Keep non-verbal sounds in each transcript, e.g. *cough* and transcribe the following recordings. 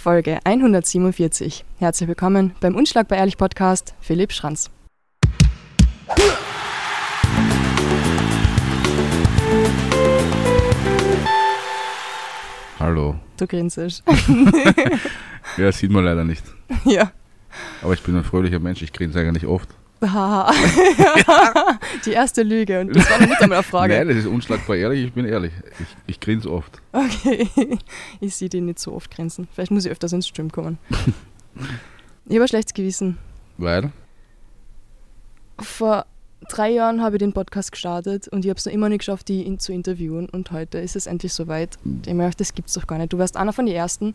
Folge 147. Herzlich willkommen beim Unschlagbar Ehrlich Podcast, Philipp Schranz. Hallo. Du grinsest. *laughs* Ja, sieht man leider nicht. ja. Aber ich bin ein fröhlicher Mensch, ich grinse eigentlich oft. Haha. *laughs* Die erste Lüge und das war noch nicht einmal eine Frage. Nein, das ist unschlagbar ehrlich, ich bin ehrlich. Ich, ich grinse oft. Okay. *laughs* Ich sehe den nicht so oft grinsen. Vielleicht muss ich öfters ins Stream kommen. Ich habe ein schlechtes Gewissen. Weil? Vor drei Jahren habe ich den Podcast gestartet und ich habe es noch immer nicht geschafft, ihn zu interviewen. Und heute ist es endlich soweit. Und ich mir das gibt's doch gar nicht. Du warst einer von den ersten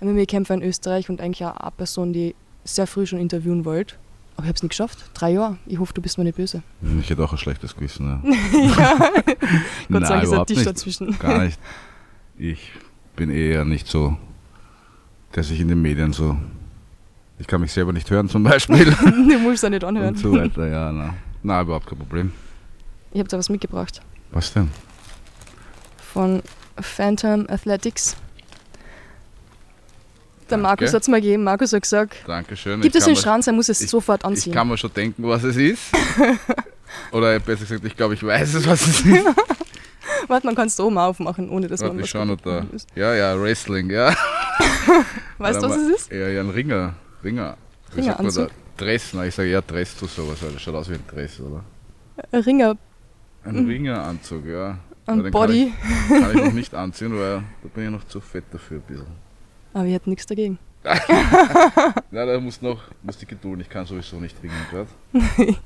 MMA-Kämpfer in Österreich und eigentlich auch eine Person, die sehr früh schon interviewen wollte. Aber ich habe es nicht geschafft. Drei Jahre. Ich hoffe, du bist mir nicht böse. Ich hätte auch ein schlechtes Gewissen. Ja. *laughs* ja. *laughs* Gott Nein, sei Dank ist ein Tisch nicht. dazwischen. Gar nicht. Ich bin eher nicht so, der sich in den Medien so. Ich kann mich selber nicht hören zum Beispiel. *laughs* du musst es nicht und anhören. so weiter, ja. Na. Na, überhaupt kein Problem. Ich habe da was mitgebracht. Was denn? Von Phantom Athletics. Der Danke. Markus hat es mir gegeben. Markus hat gesagt, Dankeschön. gibt Ich es mir- Schranz, er muss es ich- sofort Ich anziehen. kann mir schon denken, was es ist. *laughs* Oder besser gesagt, ich glaube, ich weiß es, was es ist. *laughs* Warte, man kann es da oben aufmachen, ohne dass Warte, man ich was schau noch da. Ja, ja, Wrestling, ja. *laughs* Weißt du, was es ist? Ja, ja, ein Ringer. Ringer. Ringeranzug? Dress, na, ich sage ja Dress zu sowas, weil das schaut aus wie ein Dress, oder? Ein Ringer, Ein Ringeranzug, ja. ein Body. Kann ich, kann ich noch nicht anziehen, weil da bin ich noch zu fett dafür ein bisschen. Aber ich hätte nichts dagegen. *laughs* *laughs* Na, da muss noch, muss die Geduld, ich kann sowieso nicht ringen gerade. *laughs*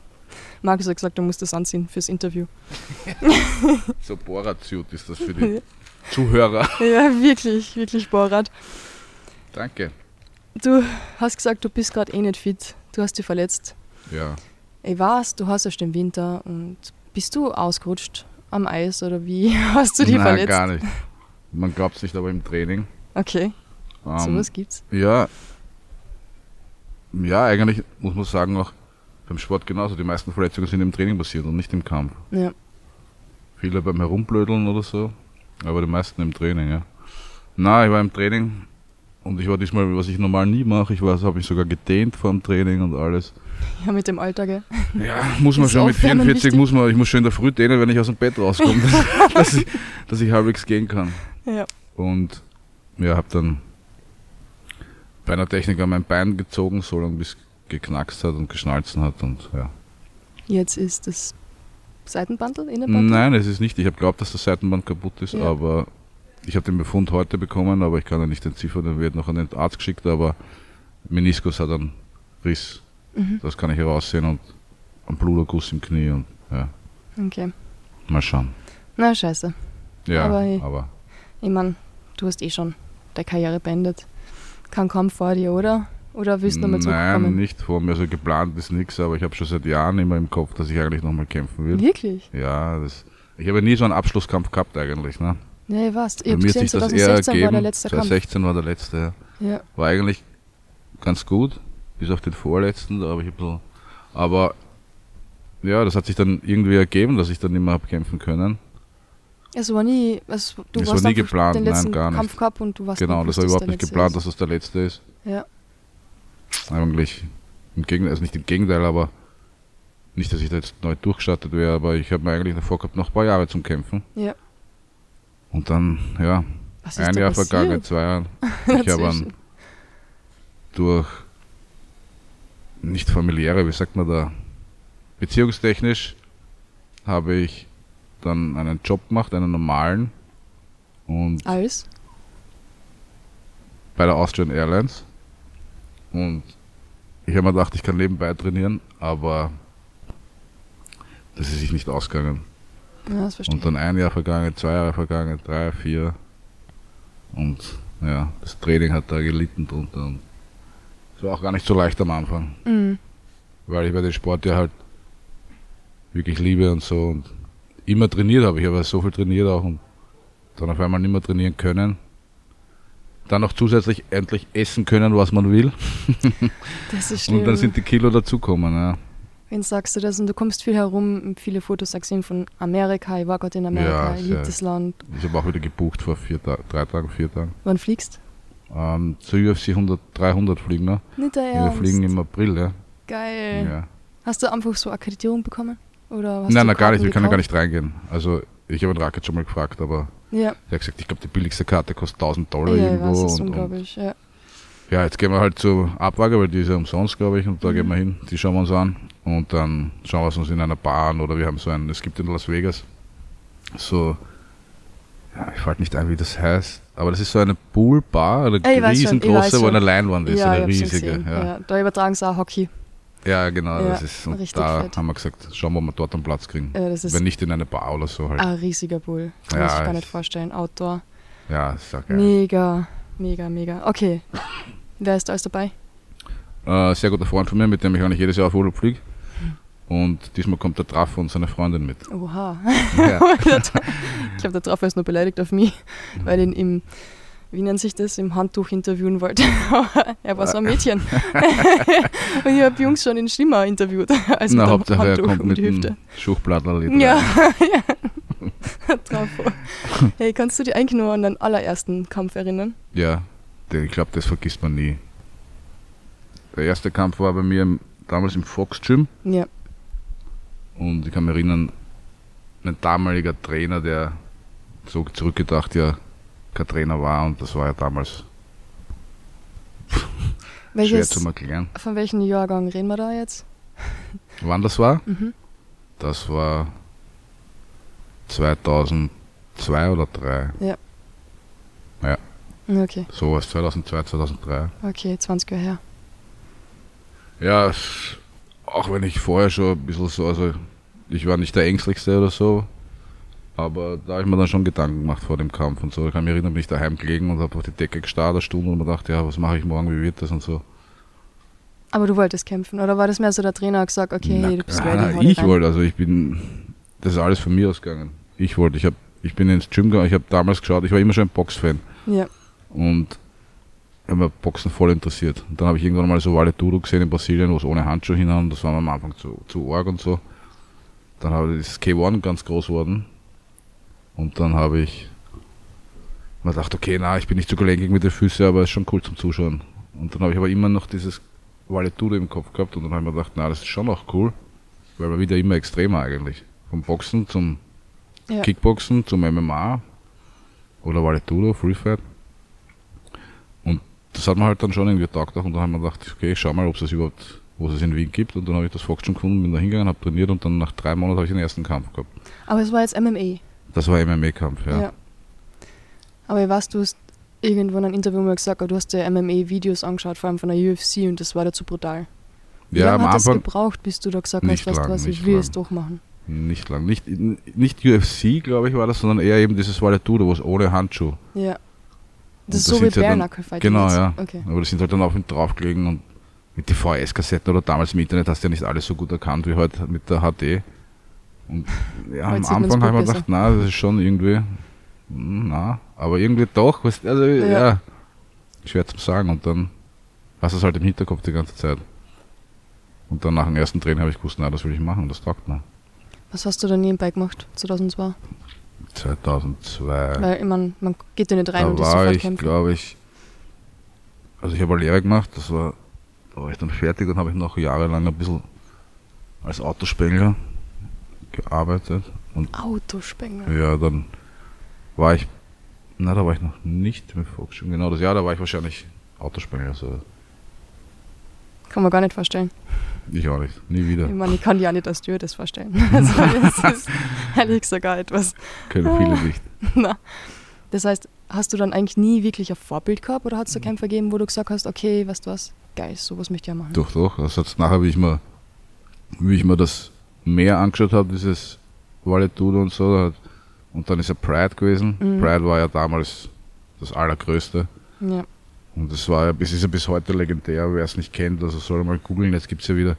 Markus hat gesagt, du musst das anziehen fürs Interview. So Borat-Suit ist das für die Zuhörer. Ja, wirklich, wirklich Borat. Danke. Du hast gesagt, du bist gerade eh nicht fit. Du hast dich verletzt. Ja. Ich weiß, du hast erst den Winter und bist du ausgerutscht am Eis oder wie hast du dich Nein, verletzt? gar nicht. Man glaubt es nicht, aber im Training. Okay, Ähm, sowas gibt's. Ja, ja, eigentlich muss man sagen, auch beim Sport genauso. Die meisten Verletzungen sind im Training passiert und nicht im Kampf. Ja. Viele beim Herumblödeln oder so, aber die meisten im Training, ja. Na, ich war im Training und ich war diesmal, was ich normal nie mache, ich habe mich sogar gedehnt vor dem Training und alles. Ja, mit dem Alter, gell? Ja, muss man Ist schon mit Aufwärmen 44, wichtig? muss man, ich muss schon in der Früh dehnen, wenn ich aus dem Bett rauskomme, dass, *laughs* dass, ich, dass ich halbwegs gehen kann. Ja. Und ja, habe dann bei einer Technik an mein Bein gezogen, so lange bis geknackst hat und geschnalzen hat und ja. Jetzt ist das Seitenbandel, Innenbandel? Nein, es ist nicht. Ich habe glaubt, dass das Seitenband kaputt ist, Ja. aber ich habe den Befund heute bekommen, aber ich kann ja nicht entziffern, der wird noch an den Arzt geschickt, aber Meniskus hat einen Riss. Mhm. Das kann ich heraussehen und ein Bluterguss im Knie und ja, Okay. mal schauen. Na, scheiße. Ja, Aber aber, hey- Ich meine, du hast eh schon deine Karriere beendet. Kein Kampf vor dir, oder? Oder willst du nochmal nein, zurückkommen? nicht vor mir, so geplant ist nichts, aber ich habe schon seit Jahren immer im Kopf, dass ich eigentlich nochmal kämpfen will. Wirklich? Ja, das, ich habe nie so einen Abschlusskampf gehabt eigentlich. Ne? Ja, ich weiß. Ich habe gesehen, sich das eher 2016 war der ergeben. letzte Kampf. 2016 war der letzte. Ja. Ja. War eigentlich ganz gut, bis auf den vorletzten, da habe ich ein bisschen. Aber ja, das hat sich dann irgendwie ergeben, dass ich dann nicht mehr habe kämpfen können. Es war nie, es, du Es warst war nie geplant, den nein, gar nicht. Kampf gehabt und du warst genau, das war überhaupt nicht geplant, letzte dass das der letzte ist. ist. Ja. Eigentlich im Gegenteil, also nicht im Gegenteil, aber nicht, dass ich da jetzt neu durchgestartet wäre, aber ich habe mir eigentlich davor gehabt, noch ein paar Jahre zum Kämpfen. Ja. Und dann, ja, ist ein Jahr passiert? vergangen, zwei Jahre. *laughs* Ich habe einen durch nicht familiäre, wie sagt man da, beziehungstechnisch habe ich dann einen Job gemacht, einen normalen und Als? bei der Austrian Airlines und ich habe mir gedacht, ich kann nebenbei trainieren, aber das ist sich nicht ausgegangen. Ja, das verstehe Und dann ein Jahr vergangen, zwei Jahre vergangen, drei, vier und ja, das Training hat da gelitten drunter und es war auch gar nicht so leicht am Anfang. Mhm. weil ich bei den Sport ja halt wirklich liebe und so und immer trainiert habe. Ich habe so viel trainiert auch und dann auf einmal nicht mehr trainieren können. Dann noch zusätzlich endlich essen können, was man will. Das ist schlimm. *laughs* Und dann sind die Kilo dazukommen. Ja. Wen sagst du das? Und du kommst viel herum, viele Fotos gesehen von Amerika. Ich war gerade in Amerika, Ja, ich liebe das Land. Ich habe auch wieder gebucht vor vier Ta drei Tagen, vier Tagen. Wann fliegst Ähm, zur UFC 100, 300 fliegen wir. Nicht der Wir Ernst. fliegen im April, ja. Geil. ja. Hast du einfach so Akkreditierung bekommen? Oder hast Nein, nein, gar nicht. Wir können gar nicht reingehen. Also, ich habe den Racket schon mal gefragt, aber Ja, er hat gesagt, ich glaube, die billigste Karte kostet 1000 Dollar ja irgendwo. das ist und, und. Ja. Ja, jetzt gehen wir halt zur Abwage, weil die ist ja umsonst, glaube ich, und da Mhm. gehen wir hin, die schauen wir uns an und dann schauen wir es uns in einer Bar an oder wir haben so ein, es gibt in Las Vegas so, ja, ich fällt nicht ein, wie das heißt, aber das ist so eine Poolbar, eine ich weiß schon, riesengroße, wo eine Leinwand ist, ja, eine riesige. Ja. Ja. Da übertragen sie auch Hockey. Ja, genau, Ja, das ist, und richtig da fett. haben wir gesagt, schauen wir, ob wir dort einen Platz kriegen. Ja, Wenn nicht in eine Bar oder so halt. ein riesiger Bull. Kann Ja, man sich gar ich- nicht vorstellen. Outdoor. Ja, ist ja geil. Mega, mega, mega. Okay. Wer ist da alles dabei? Äh, sehr guter Freund von mir, mit dem ich eigentlich jedes Jahr auf Urlaub fliege. Und diesmal kommt der Trafo und seine Freundin mit. Oha. Ja. *laughs* ich glaube, der Traffer ist nur beleidigt auf mich, weil ihn im, wie nennt sich das, im Handtuch interviewen wollte. *laughs* Er war so ein Mädchen. *laughs* und ich habe Jungs schon in schlimmer interviewt als Na, mit Hauptsache er kommt um mit die dem Hüfte. Ja, *laughs* ja. Hey, kannst du dich eigentlich nur an deinen allerersten Kampf erinnern? Ja, ich glaube, das vergisst man nie. Der erste Kampf war bei mir im, damals im Fox Gym Ja. und ich kann mich erinnern, mein damaliger Trainer, der so zurückgedacht ja kein Trainer war und das war ja damals *laughs* schwer Welches, zu erklären. von welchem Jahrgang reden wir da jetzt? Wann das war? Mhm. Das war 2002 oder 2003. Okay, Sowas, 2002, 2003. okay, 20 Jahre her. Ja, auch wenn ich vorher schon ein bisschen so, also ich war nicht der Ängstlichste oder so, aber da habe ich mir dann schon Gedanken gemacht vor dem Kampf und so. Ich kann mich erinnern, bin ich daheim gelegen und habe auf die Decke gestarrt eine Stunde und mir gedacht, ja, was mache ich morgen, wie wird das und so. Aber du wolltest kämpfen, oder war das mehr so der Trainer hat gesagt, okay, Na, du bist ready, na, ich wollte, also ich bin, das ist alles von mir ausgegangen. Ich wollte, ich habe, ich bin ins Gym gegangen, ich habe damals geschaut, ich war immer schon ein Boxfan Ja, und habe mir Boxen voll interessiert. Und dann habe ich irgendwann mal so Vale Tudo gesehen in Brasilien, wo es ohne Handschuhe hinhauen, das war mir am Anfang zu, zu arg und so. Dann habe ich das K1 ganz groß worden und dann habe ich mir gedacht, okay, na, ich bin nicht so gelenkig mit den Füßen, aber es ist schon cool zum Zuschauen. Und dann habe ich aber immer noch dieses Vale Tudo im Kopf gehabt und dann habe ich mir gedacht, na, das ist schon auch cool, weil man wieder immer extremer eigentlich. Vom Boxen zum ja. Kickboxen zum MMA oder Vale Tudo, Free Fight. Und das hat mir halt dann schon irgendwie getaugt und dann haben wir gedacht, okay, ich schau mal, ob es das überhaupt, wo es in Wien gibt und dann habe ich das Fox schon gefunden, bin da hingegangen, habe trainiert und dann nach drei Monaten habe ich den ersten Kampf gehabt. Aber es war jetzt MMA. Das war MMA-Kampf, ja. Ja. Aber ich weiß, du hast irgendwo in einem Interview mal gesagt, du hast dir MMA-Videos angeschaut, vor allem von der UFC und das war dazu brutal. Wie Ja, lange am hat das Anfang gebraucht, bis du da gesagt hast, weißt du was, ich will lang. es durchmachen? nicht lang. Nicht, nicht UFC, glaube ich, war das, sondern eher eben dieses Vale Tudo, wo es ohne Handschuh. Ja. Das ist so wie sind sie Bare dann- Knuckle Fighting. Genau, jetzt. ja. Okay. Aber die sind halt dann auf und drauf gelegen und mit die VHS-Kassetten oder damals im Internet hast du ja nicht alles so gut erkannt wie heute mit der HD. Und ja, am Anfang habe ich mir gedacht, na, das ist schon irgendwie, hm, na, aber irgendwie doch, weißt, also ja. Ja. schwer zu sagen. Und dann hast du es halt im Hinterkopf die ganze Zeit. Und dann nach dem ersten Training habe ich gewusst, na, das will ich machen, das taugt mir. Was hast du da nebenbei gemacht, 2002? 2002. Weil ich mein, man geht ja nicht rein da und ist war ich, glaube ich, also ich habe eine Lehre gemacht, das war, da war ich dann fertig und habe ich noch jahrelang ein bisschen als Autospengler gearbeitet. Und Autospengler. ja, dann war ich, na, da war ich noch nicht mit Volksschule, genau das Jahr, da war ich wahrscheinlich Autospengler, so. Kann man gar nicht vorstellen. Ich auch nicht, nie wieder. Ich meine, ich kann auch nicht als Stewardess vorstellen. *laughs* Also, das *laughs* ist ehrlich gesagt gar etwas. Können viele nicht. *laughs* Na. Das heißt, hast du dann eigentlich nie wirklich ein Vorbild gehabt oder hat es da Kämpfer gegeben, wo du gesagt hast, okay, weißt du was, geil, sowas möchte ich ja machen? Doch, doch. Das hat's nachher, wie ich mir, wie ich mir das mehr angeschaut habe, dieses Valetudo und so, und dann ist ja Pride gewesen. Mhm. Pride war ja damals das Allergrößte. Ja. Und das war ja, es ist ja bis heute legendär, wer es nicht kennt, also soll mal googeln, jetzt gibt's ja wieder,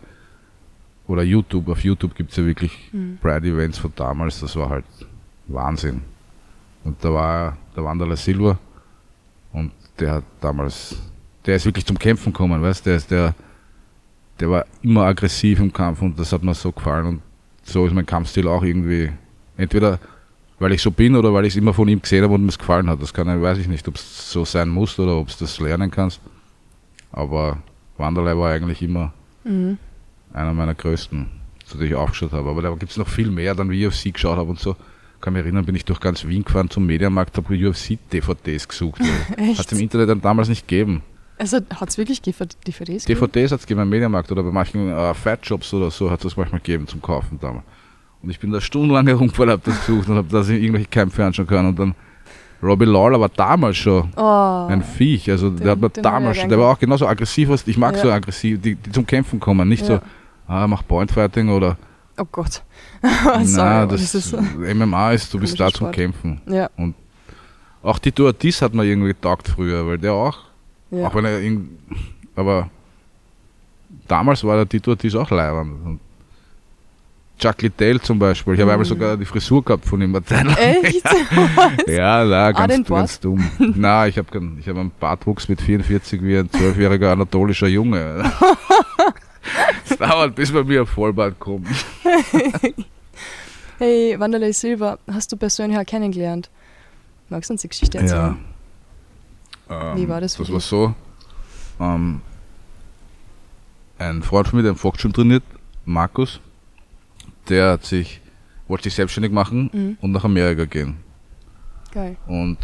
oder YouTube, auf YouTube gibt's ja wirklich Mhm. Pride-Events von damals, das war halt Wahnsinn. Und da war der Wanderler Silva und der hat damals, der ist wirklich zum Kämpfen gekommen, weißt der ist der, der war immer aggressiv im Kampf und das hat mir so gefallen und so ist mein Kampfstil auch irgendwie, entweder weil ich so bin oder weil ich es immer von ihm gesehen habe und mir es gefallen hat. Das kann, weiß ich nicht, ob es so sein muss oder ob es das lernen kannst. Aber Wanderlei war eigentlich immer Mhm. einer meiner größten, zu denen ich aufgeschaut habe. Aber da gibt es noch viel mehr, dann wie ich UFC geschaut habe und so. Kann mich erinnern, bin ich durch ganz Wien gefahren zum Mediamarkt, habe UFC-DVDs gesucht. *laughs* Hat es im Internet dann damals nicht gegeben. Also hat es wirklich DVDs gegeben? DVDs hat es gegeben im Mediamarkt oder bei manchen äh, Fat-Shops oder so hat es manchmal gegeben zum Kaufen damals. Und ich bin da stundenlang *laughs* herumgefahren, habe das gesucht und habe das in irgendwelche Kämpfe anschauen können. Und dann Robbie Lawler war damals schon Oh. ein Viech. Also der hat mir den damals schon, der war auch genauso aggressiv, als ich mag Ja. so aggressiv, die, die zum Kämpfen kommen, nicht Ja. so, ah, mach Pointfighting oder Oh Gott. *laughs* na, Sorry, aber das, ist. MMA ist, du bist da komischer zum Sport. Kämpfen. Ja, Auch die Duartis hat mir irgendwie getaugt früher, weil der auch, ja. auch wenn er irgend, aber damals war der Tito Ortiz auch leibend. Chuck Liddell zum Beispiel, ich habe Mhm. einmal sogar die Frisur gehabt von ihm. Echt? *laughs* *laughs* Ja, na, Ah, ganz, ganz dumm. Na, ich habe ich hab einen Bartwuchs mit 44 wie ein zwölfjähriger anatolischer Junge. *laughs* Es dauert, bis bei mir ein Vollbart kommt. hey, Wanderlei Silva, hast du persönlich auch kennengelernt? Magst du uns die Geschichte erzählen? Ähm, Wie war das für Das war so. Ähm, ein Freund von mir, der im Volksschule trainiert, Markus, der hat sich, wollte sich selbstständig machen Mhm. und nach Amerika gehen. Geil. Und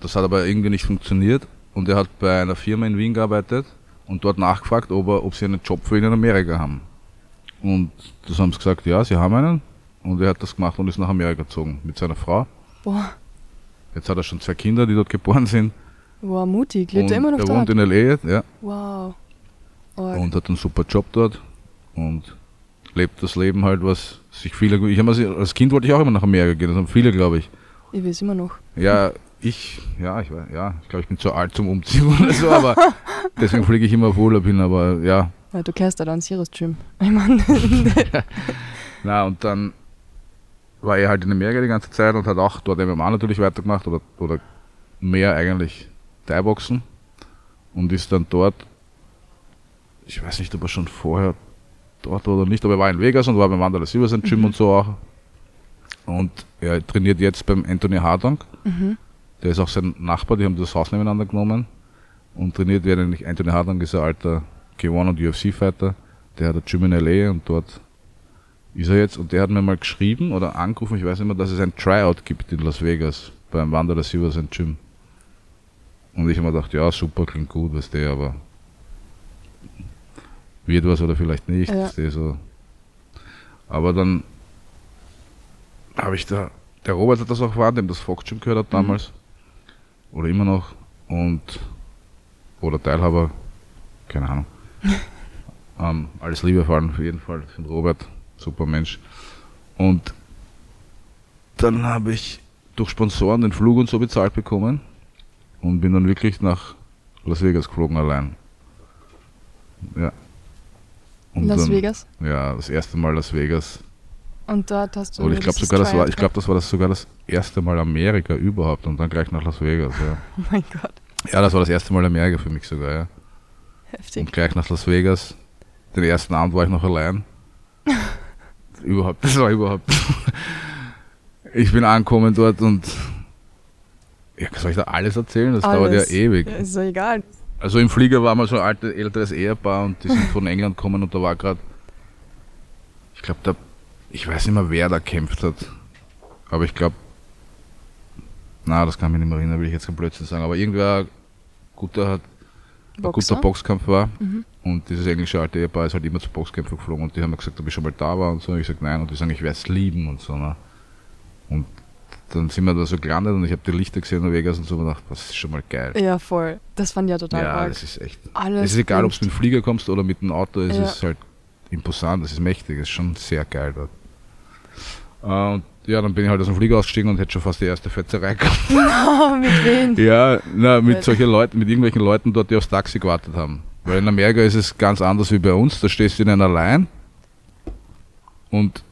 das hat aber irgendwie nicht funktioniert. Und er hat bei einer Firma in Wien gearbeitet und dort nachgefragt, ob, er, ob sie einen Job für ihn in Amerika haben. Und das haben sie gesagt, ja, sie haben einen. Und er hat das gemacht und ist nach Amerika gezogen mit seiner Frau. Boah, Jetzt hat er schon zwei Kinder, die dort geboren sind. Wow, mutig. Lebt und er immer noch er dort? wohnt in L.A., ja. Wow. Org. und hat einen super Job dort und lebt das Leben halt, was sich viele. Ich hab als Kind wollte ich auch immer nach Amerika gehen, das haben viele, glaube ich. Ich weiß immer noch. Ja, ich, ja, ich ja, ich glaube, ich bin zu alt zum Umziehen *laughs* oder so, aber *laughs* deswegen fliege ich immer auf Urlaub hin, aber ja. Ja, du kehrst da dann Sirius Gym. Ich meine, *laughs* Na, und dann war er halt in Amerika die ganze Zeit und hat auch dort MMA natürlich weitergemacht oder, oder mehr eigentlich Thai-Boxen und ist dann dort, ich weiß nicht, ob er schon vorher dort war oder nicht, aber er war in Vegas und war beim Mandala Silva sein Gym und so auch. Und er trainiert jetzt beim Anthony Hardonk. mhm. Der ist auch sein Nachbar, die haben das Haus nebeneinander genommen und trainiert werden nicht. Anthony Hardonk ist ein alter K1 und UFC-Fighter. Der hat ein Gym in LA und dort ist er jetzt. Und der hat mir mal geschrieben oder angerufen, ich weiß nicht mehr, dass es ein Tryout gibt in Las Vegas beim Wanderer Silva sein Gym. Und ich habe mir gedacht, ja, super, klingt gut, was der, aber wird was oder vielleicht nicht. Ja. du, so. Aber dann habe ich da, der Robert hat das auch dem das Fox Gym gehört hat damals. Oder immer noch. Und, oder Teilhaber, keine Ahnung. *laughs* ähm, alles Liebe vor allem auf jeden Fall für Robert, super Mensch. Und dann habe ich durch Sponsoren den Flug und so bezahlt bekommen und bin dann wirklich nach Las Vegas geflogen allein. Ja. Und Las dann, Vegas. Ja, das erste Mal Las Vegas. Und dort hast du. Oder ich glaube sogar, das war, ich glaube, das war das sogar das erste Mal Amerika überhaupt und dann gleich nach Las Vegas. Ja. *laughs* Oh mein Gott, ja das war das erste Mal Amerika für mich sogar, ja. heftig. Und gleich nach Las Vegas. Den ersten Abend war ich noch allein. *laughs* überhaupt, das war überhaupt. *laughs* ich bin angekommen dort und ja, soll ich da alles erzählen? Das dauert ja Alles. ewig. Ja, ist doch egal. Also im Flieger war mal so ein altes, älteres Ehepaar und die sind *laughs* von England gekommen und da war gerade, ich glaube, da, ich weiß nicht mehr, wer da kämpft hat. Aber ich glaube, na, das kann ich mich nicht mehr erinnern, will ich jetzt kein Blödsinn sagen. Aber irgendwer guter hat, ein guter Boxkampf war. Mhm. Und dieses englische alte Ehepaar ist halt immer zu Boxkämpfen geflogen und die haben mir gesagt, ob ich schon mal da war und so. Ich sag nein und die sagen, ich werde es lieben und so. Ne? Und dann sind wir da so gelandet und ich habe die Lichter gesehen in Vegas und so und gedacht, das ist schon mal geil. Ja, voll. Das fand ich ja total Ja, arg. das ist echt. Alles Es ist egal, ob du mit dem Flieger kommst oder mit dem Auto, es Ja. ist halt imposant, es ist mächtig, es ist schon sehr geil dort. Und ja, dann bin ich halt aus dem Flieger ausgestiegen und hätte schon fast die erste Fetzerei gehabt. *laughs* Ah, mit wem? Ja, na, mit solchen Leuten, mit irgendwelchen Leuten dort, die aufs Taxi gewartet haben. Weil in Amerika ist es ganz anders wie bei uns, da stehst du in einer Line und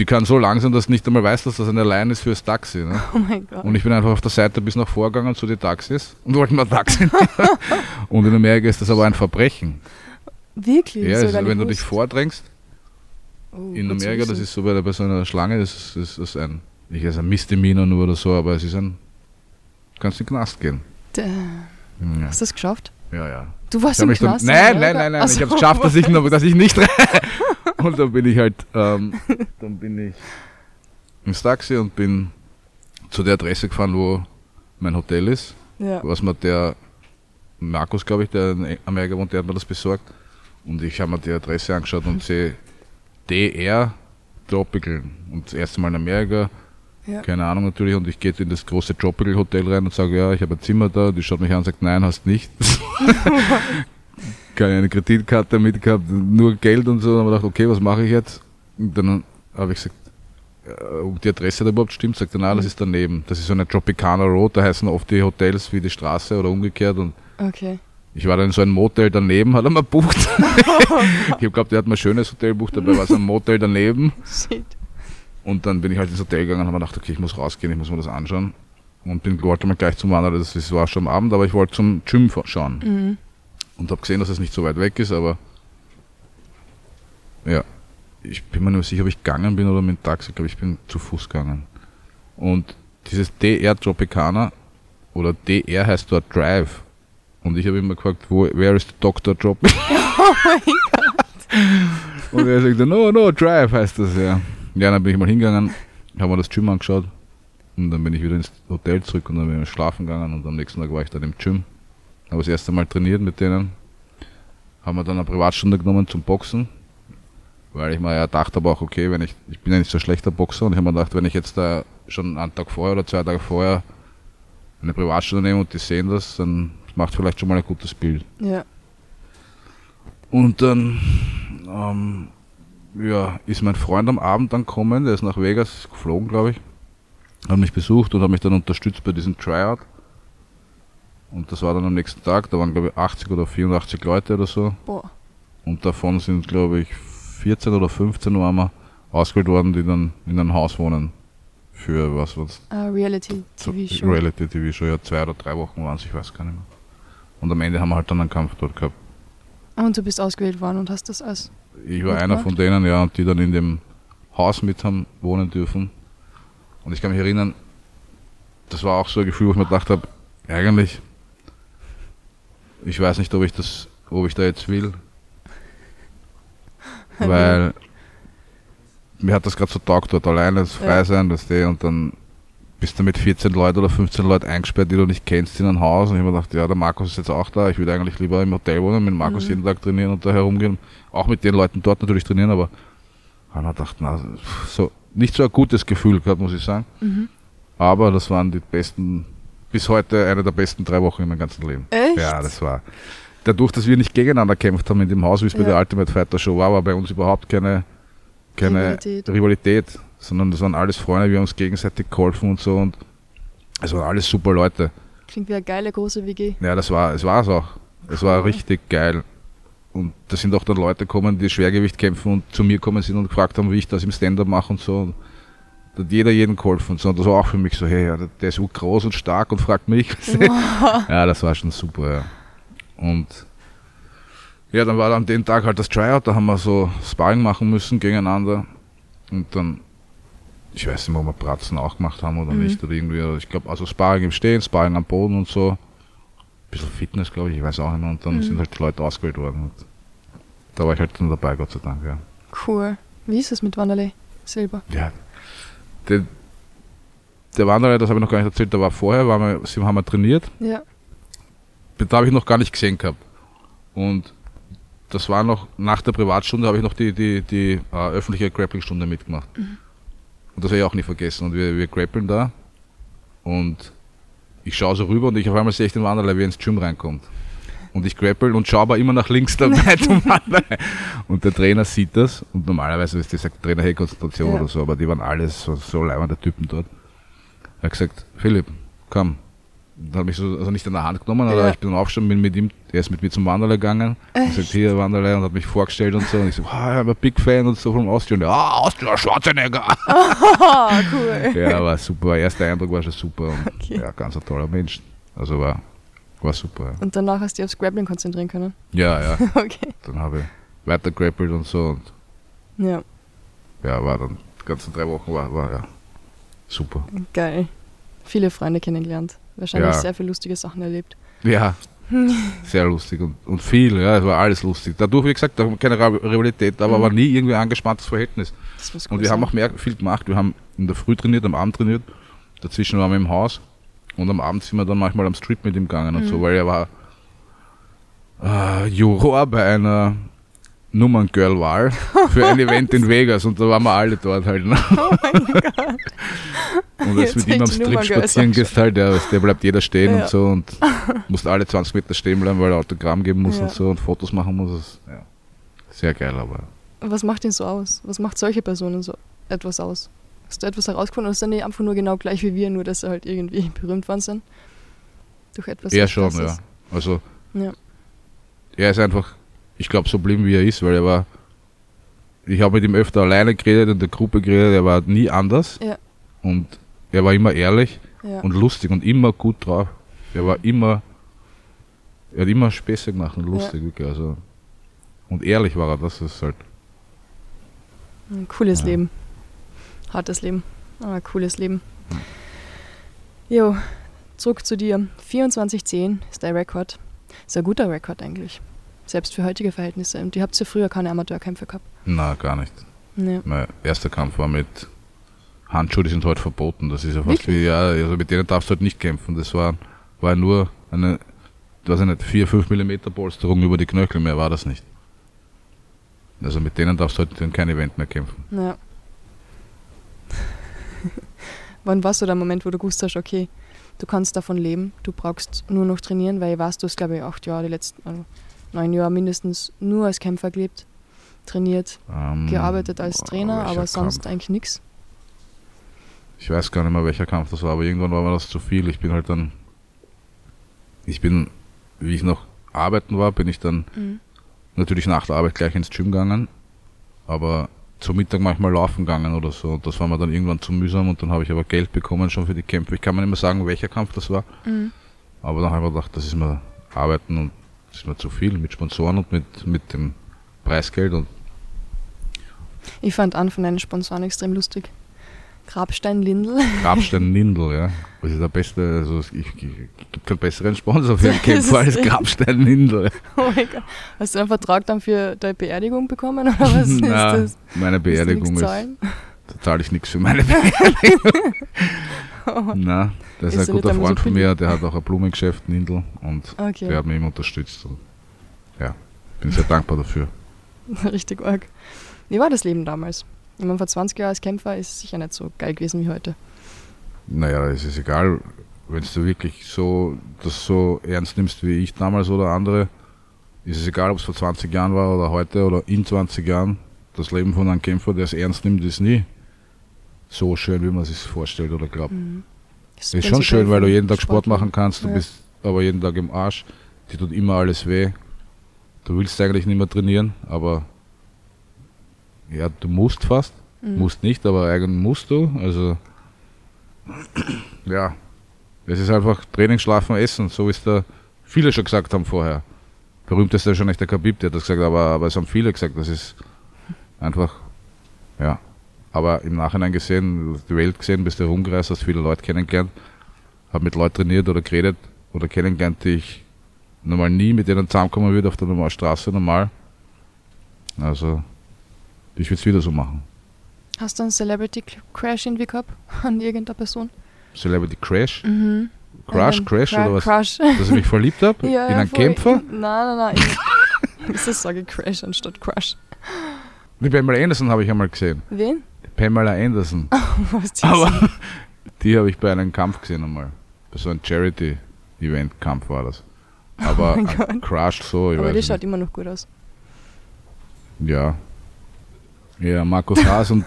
die kann so langsam, dass du nicht einmal weißt, dass das eine Line ist fürs Taxi. Ne? *laughs* Oh mein Gott. Und ich bin einfach auf der Seite bis nach vorgegangen zu den Taxis und wollte ein Taxi. *laughs* Und in Amerika ist das aber ein Verbrechen. Wirklich? Ja, also gar wenn du dich vordrängst, Oh, in Amerika, das ist so bei, bei so einer Schlange, das ist, ist, ist ein ich ist ein Misdemeanor nur oder so, aber es ist ein, kannst in den Knast gehen. Da, Ja, hast du das geschafft? ja. ja. Du warst im mich dann, Knast? nein, in nein, nein, nein, Ach ich habe es geschafft, dass ich, dass ich nicht *laughs* Und dann bin ich halt, ähm, *laughs* dann bin ich ins Taxi und bin zu der Adresse gefahren, wo mein Hotel ist. Ja. Was mir der Markus, glaube ich, der in Amerika wohnt, der hat mir das besorgt. Und ich habe mir die Adresse angeschaut und sehe DR Tropical. Und das erste Mal in Amerika, Ja. keine Ahnung natürlich. Und ich gehe in das große Tropical Hotel rein und sage, ja, ich habe ein Zimmer da. Die schaut mich an und sagt, nein, hast nicht. *laughs* *laughs* keine Kreditkarte mitgehabt, nur Geld und so. Dann habe ich gedacht, okay, was mache ich jetzt? Und dann habe ich gesagt, äh, ob die Adresse da überhaupt stimmt, sagt er, nein, das ist daneben. Das ist so eine Tropicana Road, da heißen oft die Hotels wie die Straße oder umgekehrt. Und Okay. ich war dann in so einem Motel daneben, hat er mir bucht. *laughs* ich habe geglaubt, der hat mir ein schönes Hotel bucht, dabei war so ein Motel daneben. Shit. Und dann bin ich halt ins Hotel gegangen und habe gedacht, okay, ich muss rausgehen, ich muss mir das anschauen. Und bin, wollte mal gleich zum Wandern, das, war schon am Abend, aber ich wollte zum Gym schauen. Mhm. Und habe gesehen, dass es nicht so weit weg ist, aber ja, ich bin mir nicht mehr sicher, ob ich gegangen bin oder mit dem Taxi, ich glaube, ich bin zu Fuß gegangen. Und dieses DR Tropicana oder DR heißt dort Drive. Und ich habe immer gefragt, wo, where is the Dr. Tropic? *laughs* Oh mein Gott. Und er sagte, no, no, Drive heißt das, ja. Ja, dann bin ich mal hingegangen, habe mir das Gym angeschaut und dann bin ich wieder ins Hotel zurück und dann bin ich schlafen gegangen und am nächsten Tag war ich dann im Gym. Habe das erste Mal trainiert mit denen. Haben wir dann eine Privatstunde genommen zum Boxen, weil ich mir ja dachte, aber auch okay, wenn ich, ich bin ja nicht so schlechter Boxer und ich habe mir gedacht, wenn ich jetzt da schon einen Tag vorher oder zwei Tage vorher eine Privatstunde nehme und die sehen das, dann macht vielleicht schon mal ein gutes Bild. Ja. Und dann ähm, ja, ist mein Freund am Abend dann gekommen, der ist nach Vegas geflogen, glaube ich, hat mich besucht und hat mich dann unterstützt bei diesem Tryout. Und das war dann am nächsten Tag, da waren glaube ich 80 oder 84 Leute oder so. Boah. Und davon sind glaube ich 14 oder 15 waren wir ausgewählt worden, die dann in einem Haus wohnen. Für was was Ah, Reality TV Show. Reality TV Show, ja zwei oder drei Wochen waren es, ich weiß gar nicht mehr. Und am Ende haben wir halt dann einen Kampf dort gehabt. Ah, Und du bist ausgewählt worden und hast das als. Ich war einer gemacht. von denen, ja, und die dann in dem Haus mit haben wohnen dürfen. Und ich kann mich erinnern, das war auch so ein Gefühl, wo ich mir gedacht habe, eigentlich, ich weiß nicht, ob ich das, ob ich da jetzt will. *laughs* Weil mir hat das gerade so taugt dort alleine, das frei Ja. sein, das du, und dann bist du mit 14 Leuten oder 15 Leuten eingesperrt, die du nicht kennst, in ein Haus. Und ich habe mir gedacht, ja, der Markus ist jetzt auch da. Ich würde eigentlich lieber im Hotel wohnen, mit Markus Mhm. jeden Tag trainieren und da herumgehen. Auch mit den Leuten dort natürlich trainieren, aber habe mir gedacht, na, so, nicht so ein gutes Gefühl gehabt, muss ich sagen. Mhm. Aber das waren die besten, bis heute eine der besten drei Wochen in meinem ganzen Leben. Echt? Ja, das war. Dadurch, dass wir nicht gegeneinander kämpft haben in dem Haus, wie es bei Ja. der Ultimate Fighter Show war, war bei uns überhaupt keine, keine Rivalität. Rivalität. sondern das waren alles Freunde, wir haben uns gegenseitig geholfen und so und es waren alles super Leute. Klingt wie eine geile große WG. Ja, das war, es war es auch. Es war richtig geil. Und da sind auch dann Leute gekommen, die Schwergewicht kämpfen und zu mir gekommen sind und gefragt haben, wie ich das im Stand-up mache und so. Und hat jeder jeden geholfen und so. Und das war auch für mich so, hey, der ist so groß und stark und fragt mich. ja, das war schon super, ja. Und ja, dann war an dem Tag halt das Tryout, da haben wir so Sparring machen müssen gegeneinander. Und dann, ich weiß nicht ob wir Pratzen auch gemacht haben oder Mhm. nicht. Oder irgendwie, ich glaube, also Sparring im Stehen, Sparring am Boden und so. bisschen Fitness, glaube ich, ich weiß auch nicht mehr. Und dann Mhm. sind halt die Leute ausgewählt worden. Und da war ich halt dann dabei, Gott sei Dank, ja. Cool. Wie ist es mit Wanderlei selber? Ja. Der, der Wanderer, das habe ich noch gar nicht erzählt, der war vorher, waren wir, sie haben wir trainiert. Ja. Da habe ich noch gar nicht gesehen gehabt. Und das war noch, nach der Privatstunde habe ich noch die, die, die äh, öffentliche Grappling-Stunde mitgemacht. Und das habe ich auch nie vergessen. Und wir, wir grappeln da und ich schaue so rüber und ich auf einmal sehe ich den Wanderlei, wie er ins Gym reinkommt. Und ich grappel und schaue aber immer nach links dabei *laughs* *laughs* zum Wanderlei. Und der Trainer sieht das und normalerweise ist das sagt Trainer, hey, Konzentration Ja. oder so, aber die waren alles so, so leibende Typen dort. Er hat gesagt, Philipp, komm. Und hat mich so, also nicht an der Hand genommen, aber Ja. ich bin aufgestanden, bin mit ihm, er ist mit mir zum Wanderlei gegangen. Und Echt? sagt, hier Wanderlei und hat mich vorgestellt und so. Und ich so, ah, I'm a big fan und so vom Austrian. Ah, Austria, Schwarzenegger. Ah, *laughs* cool. ja, war super. Erster Eindruck war schon super. Und Okay. Ja, ganz ein toller Mensch. Also war, war super. Ja. Und danach hast du dich aufs Grappling konzentrieren können. Ja, ja. *laughs* Okay. Dann habe ich weiter grappelt und so und Ja. ja, war dann die ganzen drei Wochen war, war ja super. Geil. Viele Freunde kennengelernt. Wahrscheinlich Ja. sehr viele lustige Sachen erlebt. Ja, *laughs* sehr lustig und, und viel, ja, es war alles lustig. Dadurch, wie gesagt, haben keine Rivalität, aber Mhm. war nie irgendwie ein angespanntes Verhältnis. Das Und wir haben sein. auch mehr, viel gemacht. Wir haben in der Früh trainiert, am Abend trainiert. Dazwischen waren wir im Haus. Und am Abend sind wir dann manchmal am Street mit ihm gegangen und Mhm. so, weil er war äh, Juror bei einer Nummerngirl-Wahl *laughs* für ein Event in Vegas und da waren wir alle dort halt. Ne? Oh mein Gott. Und als Jetzt mit ihm am Strip spazieren gehst, halt, der, der bleibt jeder stehen Ja. und so und musst alle 20 Meter stehen bleiben, weil er Autogramm geben muss Ja. und so und Fotos machen muss. Ja, sehr geil, aber Was macht ihn so aus? Was macht solche Personen so etwas aus? Hast du etwas herausgefunden oder sind die einfach nur genau gleich wie wir, nur dass sie halt irgendwie *laughs* berühmt worden sind? Durch etwas er recht schon, ja. Also Ja. er ist einfach, ich glaube, so blieb wie er ist, weil er war, ich habe mit ihm öfter alleine geredet, in der Gruppe geredet, er war nie anders Ja. und er war immer ehrlich Ja. und lustig und immer gut drauf. Er war immer, er hat immer Späße gemacht und lustig, wirklich, also und ehrlich war er, das ist halt, Ein cooles Ja. Leben. Hartes Leben. Aber cooles Leben. Jo, zurück zu dir. 24-10 ist der Rekord. Ist ein guter Rekord eigentlich. Selbst für heutige Verhältnisse. Und ihr habt ja früher keine Amateurkämpfe gehabt. na, gar nicht. Ja. Mein erster Kampf war mit Handschuhe, die sind heute verboten. Das ist ja fast Wirklich? wie, ja, also mit denen darfst du halt nicht kämpfen. Das war, war nur eine, weiß ich nicht, 4, 5 Millimeter Polsterung über die Knöchel, mehr war das nicht. Also mit denen darfst du heute in kein Event mehr kämpfen. ja. Wann warst du der Moment, wo du gewusst hast, okay, du kannst davon leben, du brauchst nur noch trainieren, weil warst du es, glaube ich, acht Jahre, die letzten also neun Jahre mindestens nur als Kämpfer gelebt, trainiert, Ähm, gearbeitet als Trainer, aber sonst Kampf? eigentlich nichts. Ich weiß gar nicht mehr, welcher Kampf das war, aber irgendwann war mir das zu viel. Ich bin halt dann, ich bin, wie ich noch arbeiten war, bin ich dann Mhm. natürlich nach der Arbeit gleich ins Gym gegangen, aber zum Mittag manchmal laufen gegangen oder so. Und das war mir dann irgendwann zu mühsam und dann habe ich aber Geld bekommen schon für die Kämpfe. Ich kann mir nicht mehr sagen, welcher Kampf das war, Mhm. aber dann habe ich gedacht, das ist mir Arbeiten und das ist mir zu viel mit Sponsoren und mit, mit dem Preisgeld und Ich fand einen von deinen Sponsoren extrem lustig. Grabstein Lindl. *laughs* Grabstein Nindl, ja. Das ist der beste, also ich, ich, gibt keinen besseren Sponsor für *laughs* Das Kämpfer als ist- Grabstein Nindl. Oh mein Gott. Hast du einen Vertrag dann für deine Beerdigung bekommen oder was *laughs* ist das? meine Beerdigung ist, da zahle ich nichts für meine Beerdigung. Oh, Na, das Ist ist ein guter einmal so Freund von mir, der hat auch ein Blumengeschäft, Nindl, und Okay, der hat mich immer unterstützt. Und, ja, bin sehr dankbar dafür. richtig arg. Wie war das Leben damals? Ich meine, vor 20 Jahren als Kämpfer ist es sicher nicht so geil gewesen wie heute. Naja, es ist egal, wenn du wirklich so das so ernst nimmst wie ich damals oder andere, ist es egal, ob es vor 20 Jahren war oder heute oder in 20 Jahren. Das Leben von einem Kämpfer, der es ernst nimmt, ist nie so schön, wie man sich vorstellt oder glaubt. Mhm. Das Ist schon schön, weil du jeden Tag Sport machen kannst, du Ja. bist aber jeden Tag im Arsch, dir tut immer alles weh. Du willst eigentlich nicht mehr trainieren, aber ja, du musst fast, Mhm. musst nicht, aber eigentlich musst du. Also ja, es ist einfach Training, Schlafen, Essen, so wie es da viele schon gesagt haben vorher. Berühmtester ist schon nicht der Khabib, der hat das gesagt, aber, aber es haben viele gesagt, das ist einfach, ja. Aber im Nachhinein gesehen, die Welt gesehen, bist du herumgereist, hast viele Leute kennengelernt, hab mit Leuten trainiert oder geredet oder kennengelernt, die ich normal nie mit denen zusammenkommen würde auf der normalen Straße normal. Also, ich würde es wieder so machen. Hast du einen Celebrity Crash irgendwie gehabt *laughs* an irgendeiner Person? Celebrity Crash? Mhm. Crash, Crash Cra- oder was? Crush. Dass ich mich verliebt habe? *laughs* ja, in einen voll. Kämpfer? *laughs* Nein, nein, nein. Ich, sage Crash anstatt Crush? Die Pamela Anderson habe ich einmal gesehen. Wen? Die Pamela Anderson. Was ist das? Aber die habe ich bei einem Kampf gesehen einmal. Bei so einem Charity-Event-Kampf war das. Aber mein ein Gott. Crash so, ich Aber die weiß schaut nicht. immer noch gut aus. Ja. Ja, Markus Haas und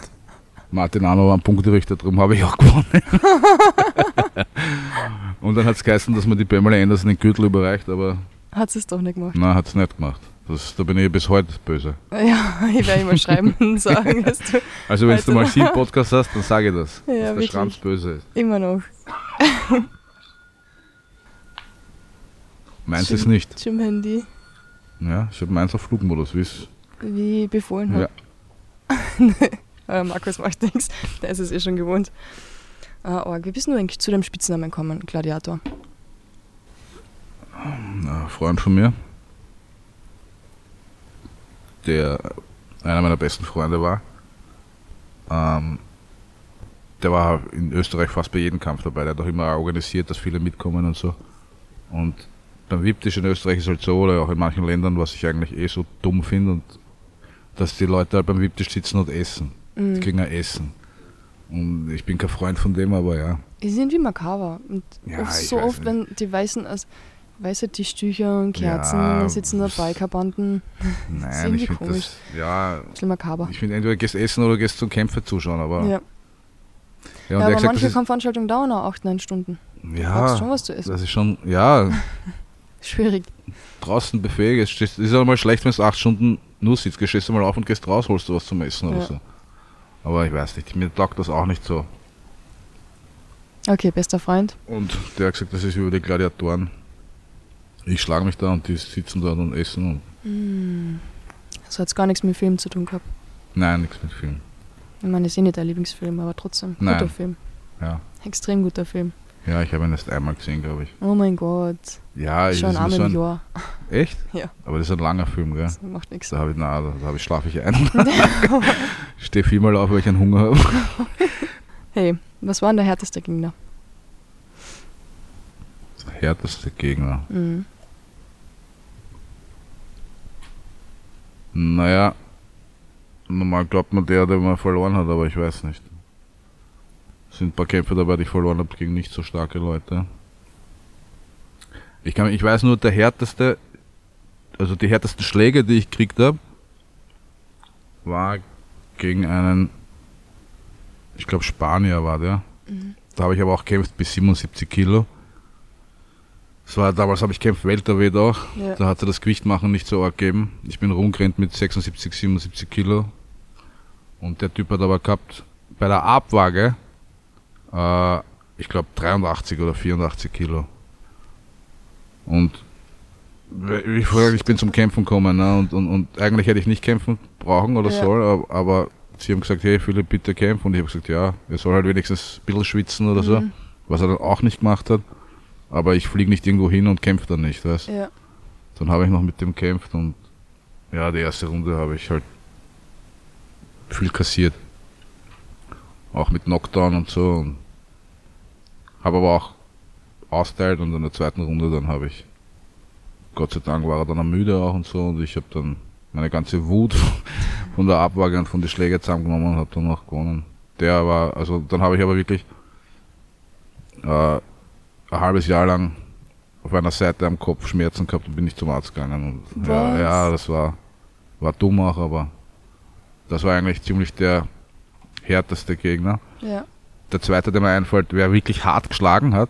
Martin Arno waren Punkterichter, darum habe ich auch gewonnen. *laughs* und dann hat es geheißen, dass man die Pamela Anderson den Gürtel überreicht, aber Hat sie es doch nicht gemacht. na, hat es nicht gemacht. Das, da bin ich bis heute böse. Ja, *laughs* ich werde immer schreiben und *laughs* sagen, dass du Also wenn du mal noch. sie im Podcast hast, dann sage ich das. Ja, dass der. Schramms böse ist. immer noch Meins ist nicht. Jim Handy Ja, ich habe meins auf Flugmodus, wie es wie befohlen Ja. Hat. *laughs* äh, Markus macht nichts, der ist es eh schon gewohnt. Ah, oh, wie bist du eigentlich zu dem Spitznamen gekommen, Gladiator? Ein Freund von mir, der einer meiner besten Freunde war, ähm, der war in Österreich fast bei jedem Kampf dabei. Der hat auch immer organisiert, dass viele mitkommen und so. Und beim Wiptisch in Österreich ist halt so, oder auch in manchen Ländern, was ich eigentlich eh so dumm finde, und dass die Leute halt beim Wiptisch sitzen und essen. Mhm. Die kriegen ein Essen. Und ich bin kein Freund von dem, aber ja. Es ist irgendwie makaber. Und Ja, oft, so oft, wenn die weißen, also, weiße Tischtücher und Kerzen, Ja, da sitzen da Bikerbanden. *laughs* Nein, ich finde komisch. das. Ja, Ein bisschen makaber. ich finde entweder gehst essen oder gehst zum Kämpfe zuschauen, aber. Ja, Ja, ja, aber gesagt, manche Kampfveranstaltungen dauern auch 8, 9 Stunden. ist, Du ja, schon was zu essen. das ist schon, ja, *laughs* Schwierig. draußen Buffet, es ist ja mal schlecht, wenn du acht Stunden nur sitzt, gehst du mal auf und gehst raus, holst du was zum Essen oder Ja. so. Aber ich weiß nicht, mir taugt das auch nicht so. Okay, bester Freund. Und der hat gesagt, das ist über die Gladiatoren. Ich schlage mich da und die sitzen dort und essen und Das hat gar nichts mit Film zu tun gehabt. nein, nichts mit Film. Ich meine, ist eh nicht dein Lieblingsfilm, aber trotzdem. Nein. Guter Film. Ja, Extrem guter Film. Ja ich habe ihn erst einmal gesehen, glaube ich. Oh mein Gott. Ja, ich Schon einmal so im ein, Jahr. *laughs* Echt? Ja. Aber das ist ein langer Film, gell? Das macht nichts. Da habe ich, na, da, da habe ich schlafe ich ein. *laughs* *laughs* ich stehe viermal auf, weil ich einen Hunger habe. Hey, was war denn der härteste Gegner? Der härteste Gegner. Mhm. Naja, normal glaubt man der, der man verloren hat, aber ich weiß nicht. Sind ein paar Kämpfe dabei, die ich verloren habe gegen nicht so starke Leute. Ich, kann, ich weiß nur, der härteste, also die härtesten Schläge, die ich gekriegt habe, war gegen einen, ich glaube Spanier war der. Da habe ich aber auch gekämpft bis 77 Kilo. Das war, damals habe ich gekämpft Welterweight auch. Ja. Da hat er das Gewicht machen nicht so arg gegeben. Ich bin rumgerannt mit 76, 77 Kilo. Und der Typ hat aber gehabt, bei der Abwaage, äh, ich glaube 83 oder 84 Kilo. Und ich, ich bin zum Kämpfen gekommen ne? und, und, und eigentlich hätte ich nicht kämpfen brauchen oder Ja. soll, aber, sie haben gesagt, hey Philipp, bitte kämpfen. Und ich habe gesagt, ja, er soll halt wenigstens ein bisschen schwitzen oder so, Mhm. was er dann auch nicht gemacht hat. Aber ich fliege nicht irgendwo hin und kämpfe dann nicht, weißt Ja. dann habe ich noch mit dem gekämpft und ja, die erste Runde habe ich halt viel kassiert. Auch mit Knockdown und so. Und habe aber auch austeilt und in der zweiten Runde dann habe ich, Gott sei Dank war er dann müde auch und so und ich habe dann meine ganze Wut *laughs* von der Abwaage und von den Schlägen zusammengenommen und habe dann auch gewonnen. Der war, also dann habe ich aber wirklich äh, ein halbes Jahr lang auf einer Seite am Kopf Schmerzen gehabt und bin nicht zum Arzt gegangen. Und ja, ja, das war, war dumm auch, aber das war eigentlich ziemlich der härteste Gegner. Ja. Der zweite, der mir einfällt, wer wirklich hart geschlagen hat,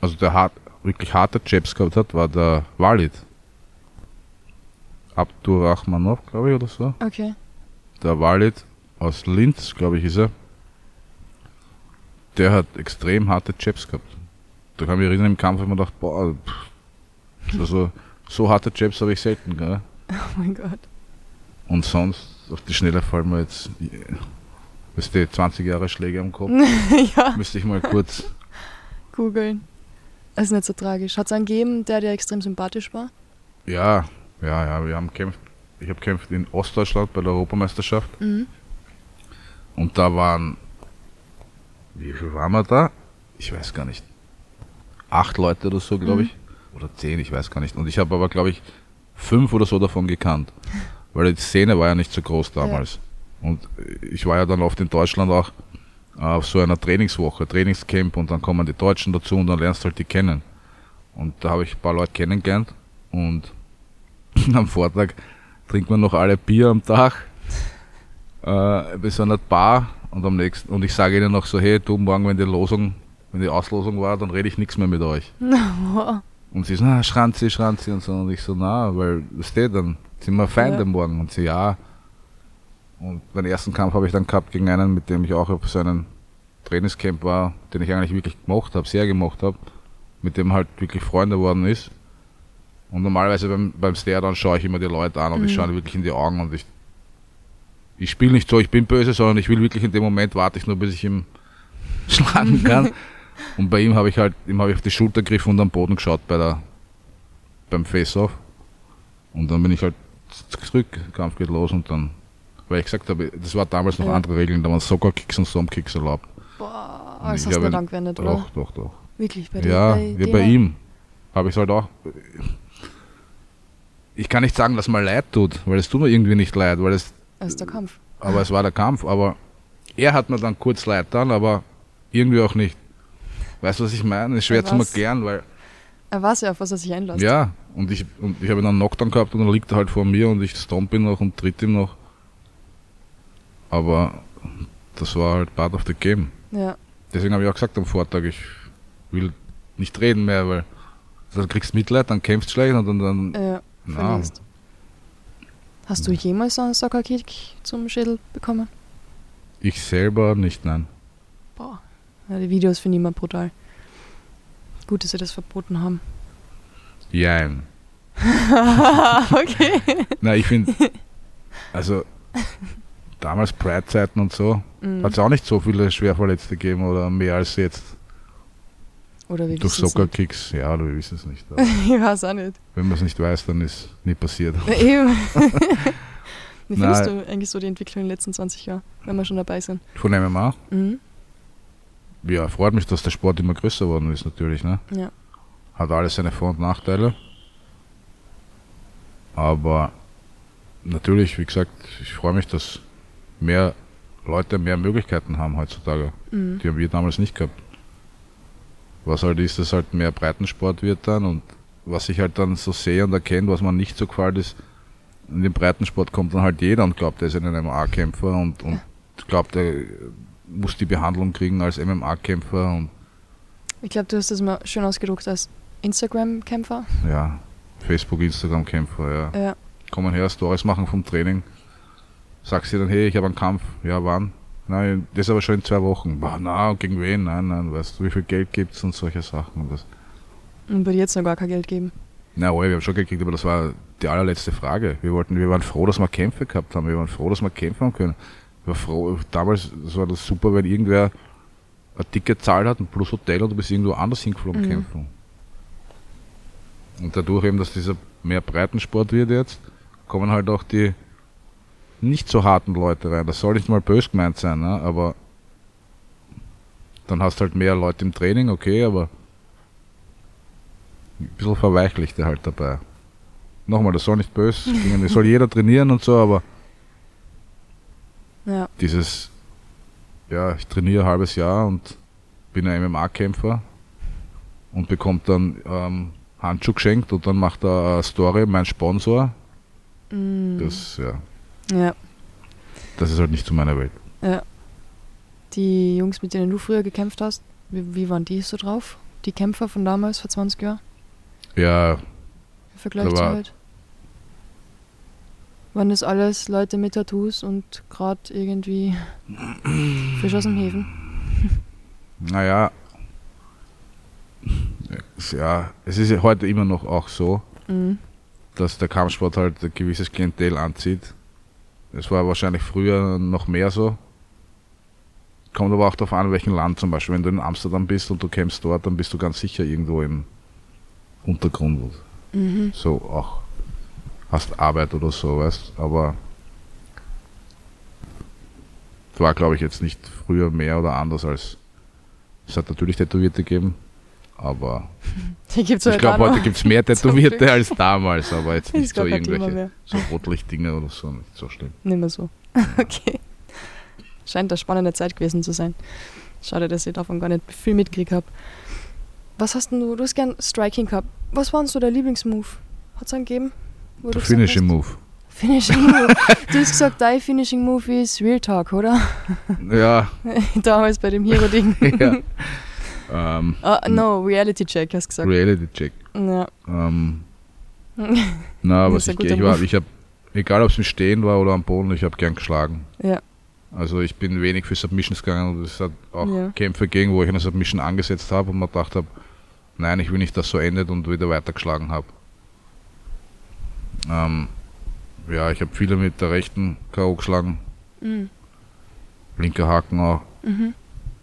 also der hart, wirklich harte Jabs gehabt hat, war der Walid. Abdurrahmanov, glaube ich, oder so. Okay. Der Walid aus Linz, glaube ich, ist er. Der hat extrem harte Jabs gehabt. Da kann ich mich erinnern, im Kampf habe ich mir gedacht, boah, pff, also, so harte Jabs habe ich selten, gell? Oh mein Gott. Und sonst, auf die Schnelle fallen mir jetzt, weißt du, 20 Jahre Schläge am Kopf. *laughs* ja. Müsste ich mal kurz, Googeln. Das ist nicht so tragisch. Hat es einen gegeben, der dir extrem sympathisch war? ja, ja, ja, wir haben kämpft. Ich habe kämpft in Ostdeutschland bei der Europameisterschaft. Mhm. Und da waren, wie viel waren wir da? Ich weiß gar nicht. Acht Leute oder so, glaube Mhm. ich. Oder zehn, ich weiß gar nicht. Und ich habe aber, glaube ich, fünf oder so davon gekannt. *laughs* Weil die Szene war ja nicht so groß damals. Und ich war ja dann oft in Deutschland auch äh, auf so einer Trainingswoche, Trainingscamp und dann kommen die Deutschen dazu und dann lernst du halt die kennen. Und da habe ich ein paar Leute kennengelernt und *laughs* am Vortag trinkt man noch alle Bier am Tag äh, bei so einer Bar und am nächsten und ich sage ihnen noch so, hey, du morgen, wenn die Losung, wenn die Auslosung war, dann rede ich nichts mehr mit euch. *laughs* Und sie so, na, Schranzi, Schranzi und so. Und ich so, na, weil, was steht dann? Sind wir Feinde Ja. morgen? Und sie, ja. Und den ersten Kampf habe ich dann gehabt gegen einen, mit dem ich auch auf so einem Trainingscamp war, den ich eigentlich wirklich gemocht habe, sehr gemocht habe, mit dem halt wirklich Freunde geworden ist. Und normalerweise beim, beim Stare dann schaue ich immer die Leute an und ich Mhm. schaue ihnen wirklich in die Augen und ich, ich spiele nicht so, ich bin böse, sondern ich will wirklich in dem Moment, warte ich nur, bis ich ihm *laughs* schlagen kann. und bei ihm habe ich halt, ihm habe ich auf die Schulter gegriffen und am Boden geschaut bei der, beim Face-Off. Und dann bin ich halt zurück, Kampf geht los und dann, weil ich gesagt habe, das war damals noch Ja. andere Regeln, da waren Soccer-Kicks und Storm-Kicks erlaubt. Boah, Und das hast du nicht angewendet, oder? Doch, doch, doch. Wirklich, bei dir? Ja, bei, ja, bei ihm habe ich es halt auch. Ich kann nicht sagen, dass mir leid tut, weil es tut mir irgendwie nicht leid, weil es, Das ist der Kampf. aber es war der Kampf, aber er hat mir dann kurz leid dann, aber irgendwie auch nicht. Weißt du, was ich meine? Ist schwer zu erklären, weil Er weiß ja, auf was er sich einlässt. ja, und ich und ich habe dann einen Knockdown gehabt und dann liegt er halt vor mir und ich stomp ihn noch und tritt ihm noch. Aber das war halt part of the game. Ja. Deswegen habe ich auch gesagt am Vortag, ich will nicht reden mehr, weil dann kriegst du Mitleid, dann kämpfst du schlecht und dann, dann ja na, verlierst. Hast du jemals einen Soccer-Kick zum Schädel bekommen? ich selber nicht, nein. Boah. Ja, die Videos finde ich immer brutal. Gut, dass sie das verboten haben. Jein. *laughs* okay. Na, ich finde, *laughs* also damals Pride-Zeiten und so, Mhm. hat es auch nicht so viele Schwerverletzte gegeben oder mehr als jetzt. Oder wie Durch Soccer-Kicks, ja, oder wir wissen es nicht. *laughs* Ich weiß auch nicht. wenn man es nicht weiß, dann ist nie passiert. Eben. *laughs* Wie findest Nein. du eigentlich so die Entwicklung in den letzten 20 Jahren, wenn wir schon dabei sind? Von MMA, Mhm. ja, freut mich, dass der Sport immer größer geworden ist, natürlich. Ne? Ja. Hat alles seine Vor- und Nachteile. Aber natürlich, wie gesagt, ich freue mich, dass mehr Leute mehr Möglichkeiten haben heutzutage. Mhm. Die haben wir damals nicht gehabt. Was halt ist, dass halt mehr Breitensport wird dann und was ich halt dann so sehe und erkenne, was man nicht so gefällt, ist, in den Breitensport kommt dann halt jeder und glaubt, er ist ein MMA-Kämpfer und, und glaubt, er muss die Behandlung kriegen als MMA-Kämpfer und Ich glaube, du hast das mal schön ausgedruckt als Instagram-Kämpfer. ja, Facebook, Instagram-Kämpfer, ja. Ja. Kommen her, Stories machen vom Training. Sagst dir dann, hey, ich habe einen Kampf. Ja, wann? Nein, das aber schon in zwei Wochen. Boah, na, gegen wen? Nein, nein, weißt du, wie viel Geld gibt's und solche Sachen. Und das, Und bei dir jetzt noch gar kein Geld geben. na, oh, wir haben schon Geld gekriegt, aber das war die allerletzte Frage. Wir wollten, wir waren froh, dass wir Kämpfe gehabt haben. Wir waren froh, dass wir kämpfen haben können. Ich war froh, damals das war das super, wenn irgendwer ein Ticket zahlt hat, ein plus Hotel und du bist irgendwo anders hingeflogen Mhm. kämpfen. Und dadurch eben, dass dieser mehr Breitensport wird jetzt, kommen halt auch die nicht so harten Leute rein. Das soll nicht mal bös gemeint sein, ne? aber dann hast halt mehr Leute im Training, okay, aber ein bisschen verweichlichte halt dabei. Nochmal, das soll nicht bös *laughs* klingen, das soll jeder trainieren und so, aber Ja. dieses, ja, ich trainiere ein halbes Jahr und bin ein MMA-Kämpfer und bekommt dann ähm, Handschuh geschenkt und dann macht er eine Story, mein Sponsor. Mhm. Das, ja, ja. das ist halt nicht zu meiner Welt. Ja. Die Jungs, mit denen du früher gekämpft hast, wie, wie waren die so drauf? Die Kämpfer von damals, vor 20 Jahren? Ja, Im Vergleich zu heute? Waren das alles Leute mit Tattoos und gerade irgendwie Fisch aus dem Häfen? *laughs* naja, ja, es ist ja heute immer noch auch so, Mhm. dass der Kampfsport halt ein gewisses Klientel anzieht. Es war wahrscheinlich früher noch mehr so. Kommt aber auch darauf an, welchem Land zum Beispiel. Wenn du in Amsterdam bist und du kämpfst dort, dann bist du ganz sicher irgendwo im Untergrund. Mhm. So auch hast Arbeit oder so, weißt Aber es war, glaube ich, jetzt nicht früher mehr oder anders als. Es hat natürlich Tätowierte gegeben, aber *laughs* ich halt glaube, heute gibt es mehr *laughs* Tätowierte als damals, aber jetzt *laughs* nicht so irgendwelche so Rotlichtdinge oder so, nicht so schlimm. Nicht mehr so. Okay. Scheint eine spannende Zeit gewesen zu sein. Schade, dass ich davon gar nicht viel mitgekriegt habe. Was hast denn du? Du hast gern Striking gehabt. Was war denn so der Lieblingsmove? Hat es einen gegeben? Der Finishing? Move. Finishing Move. du hast gesagt, dein Finishing Move ist Real Talk, oder? Ja, Damals bei dem Hero-Ding. ja. Ähm, Ah, no, Reality Check, hast du gesagt. Reality Check. Ja. Ähm, *laughs* na, was ich, ich war, ich habe, egal ob es im Stehen war oder am Boden, ich habe gern geschlagen. Ja. Also ich bin wenig für Submissions gegangen und es hat auch Ja. Kämpfe gegeben, wo ich eine Submission angesetzt habe und mir gedacht habe, nein, ich will nicht, dass so endet und wieder weitergeschlagen habe. Ähm, ja, ich habe viele mit der rechten K.O. geschlagen, Mhm. linker Haken auch. Mhm.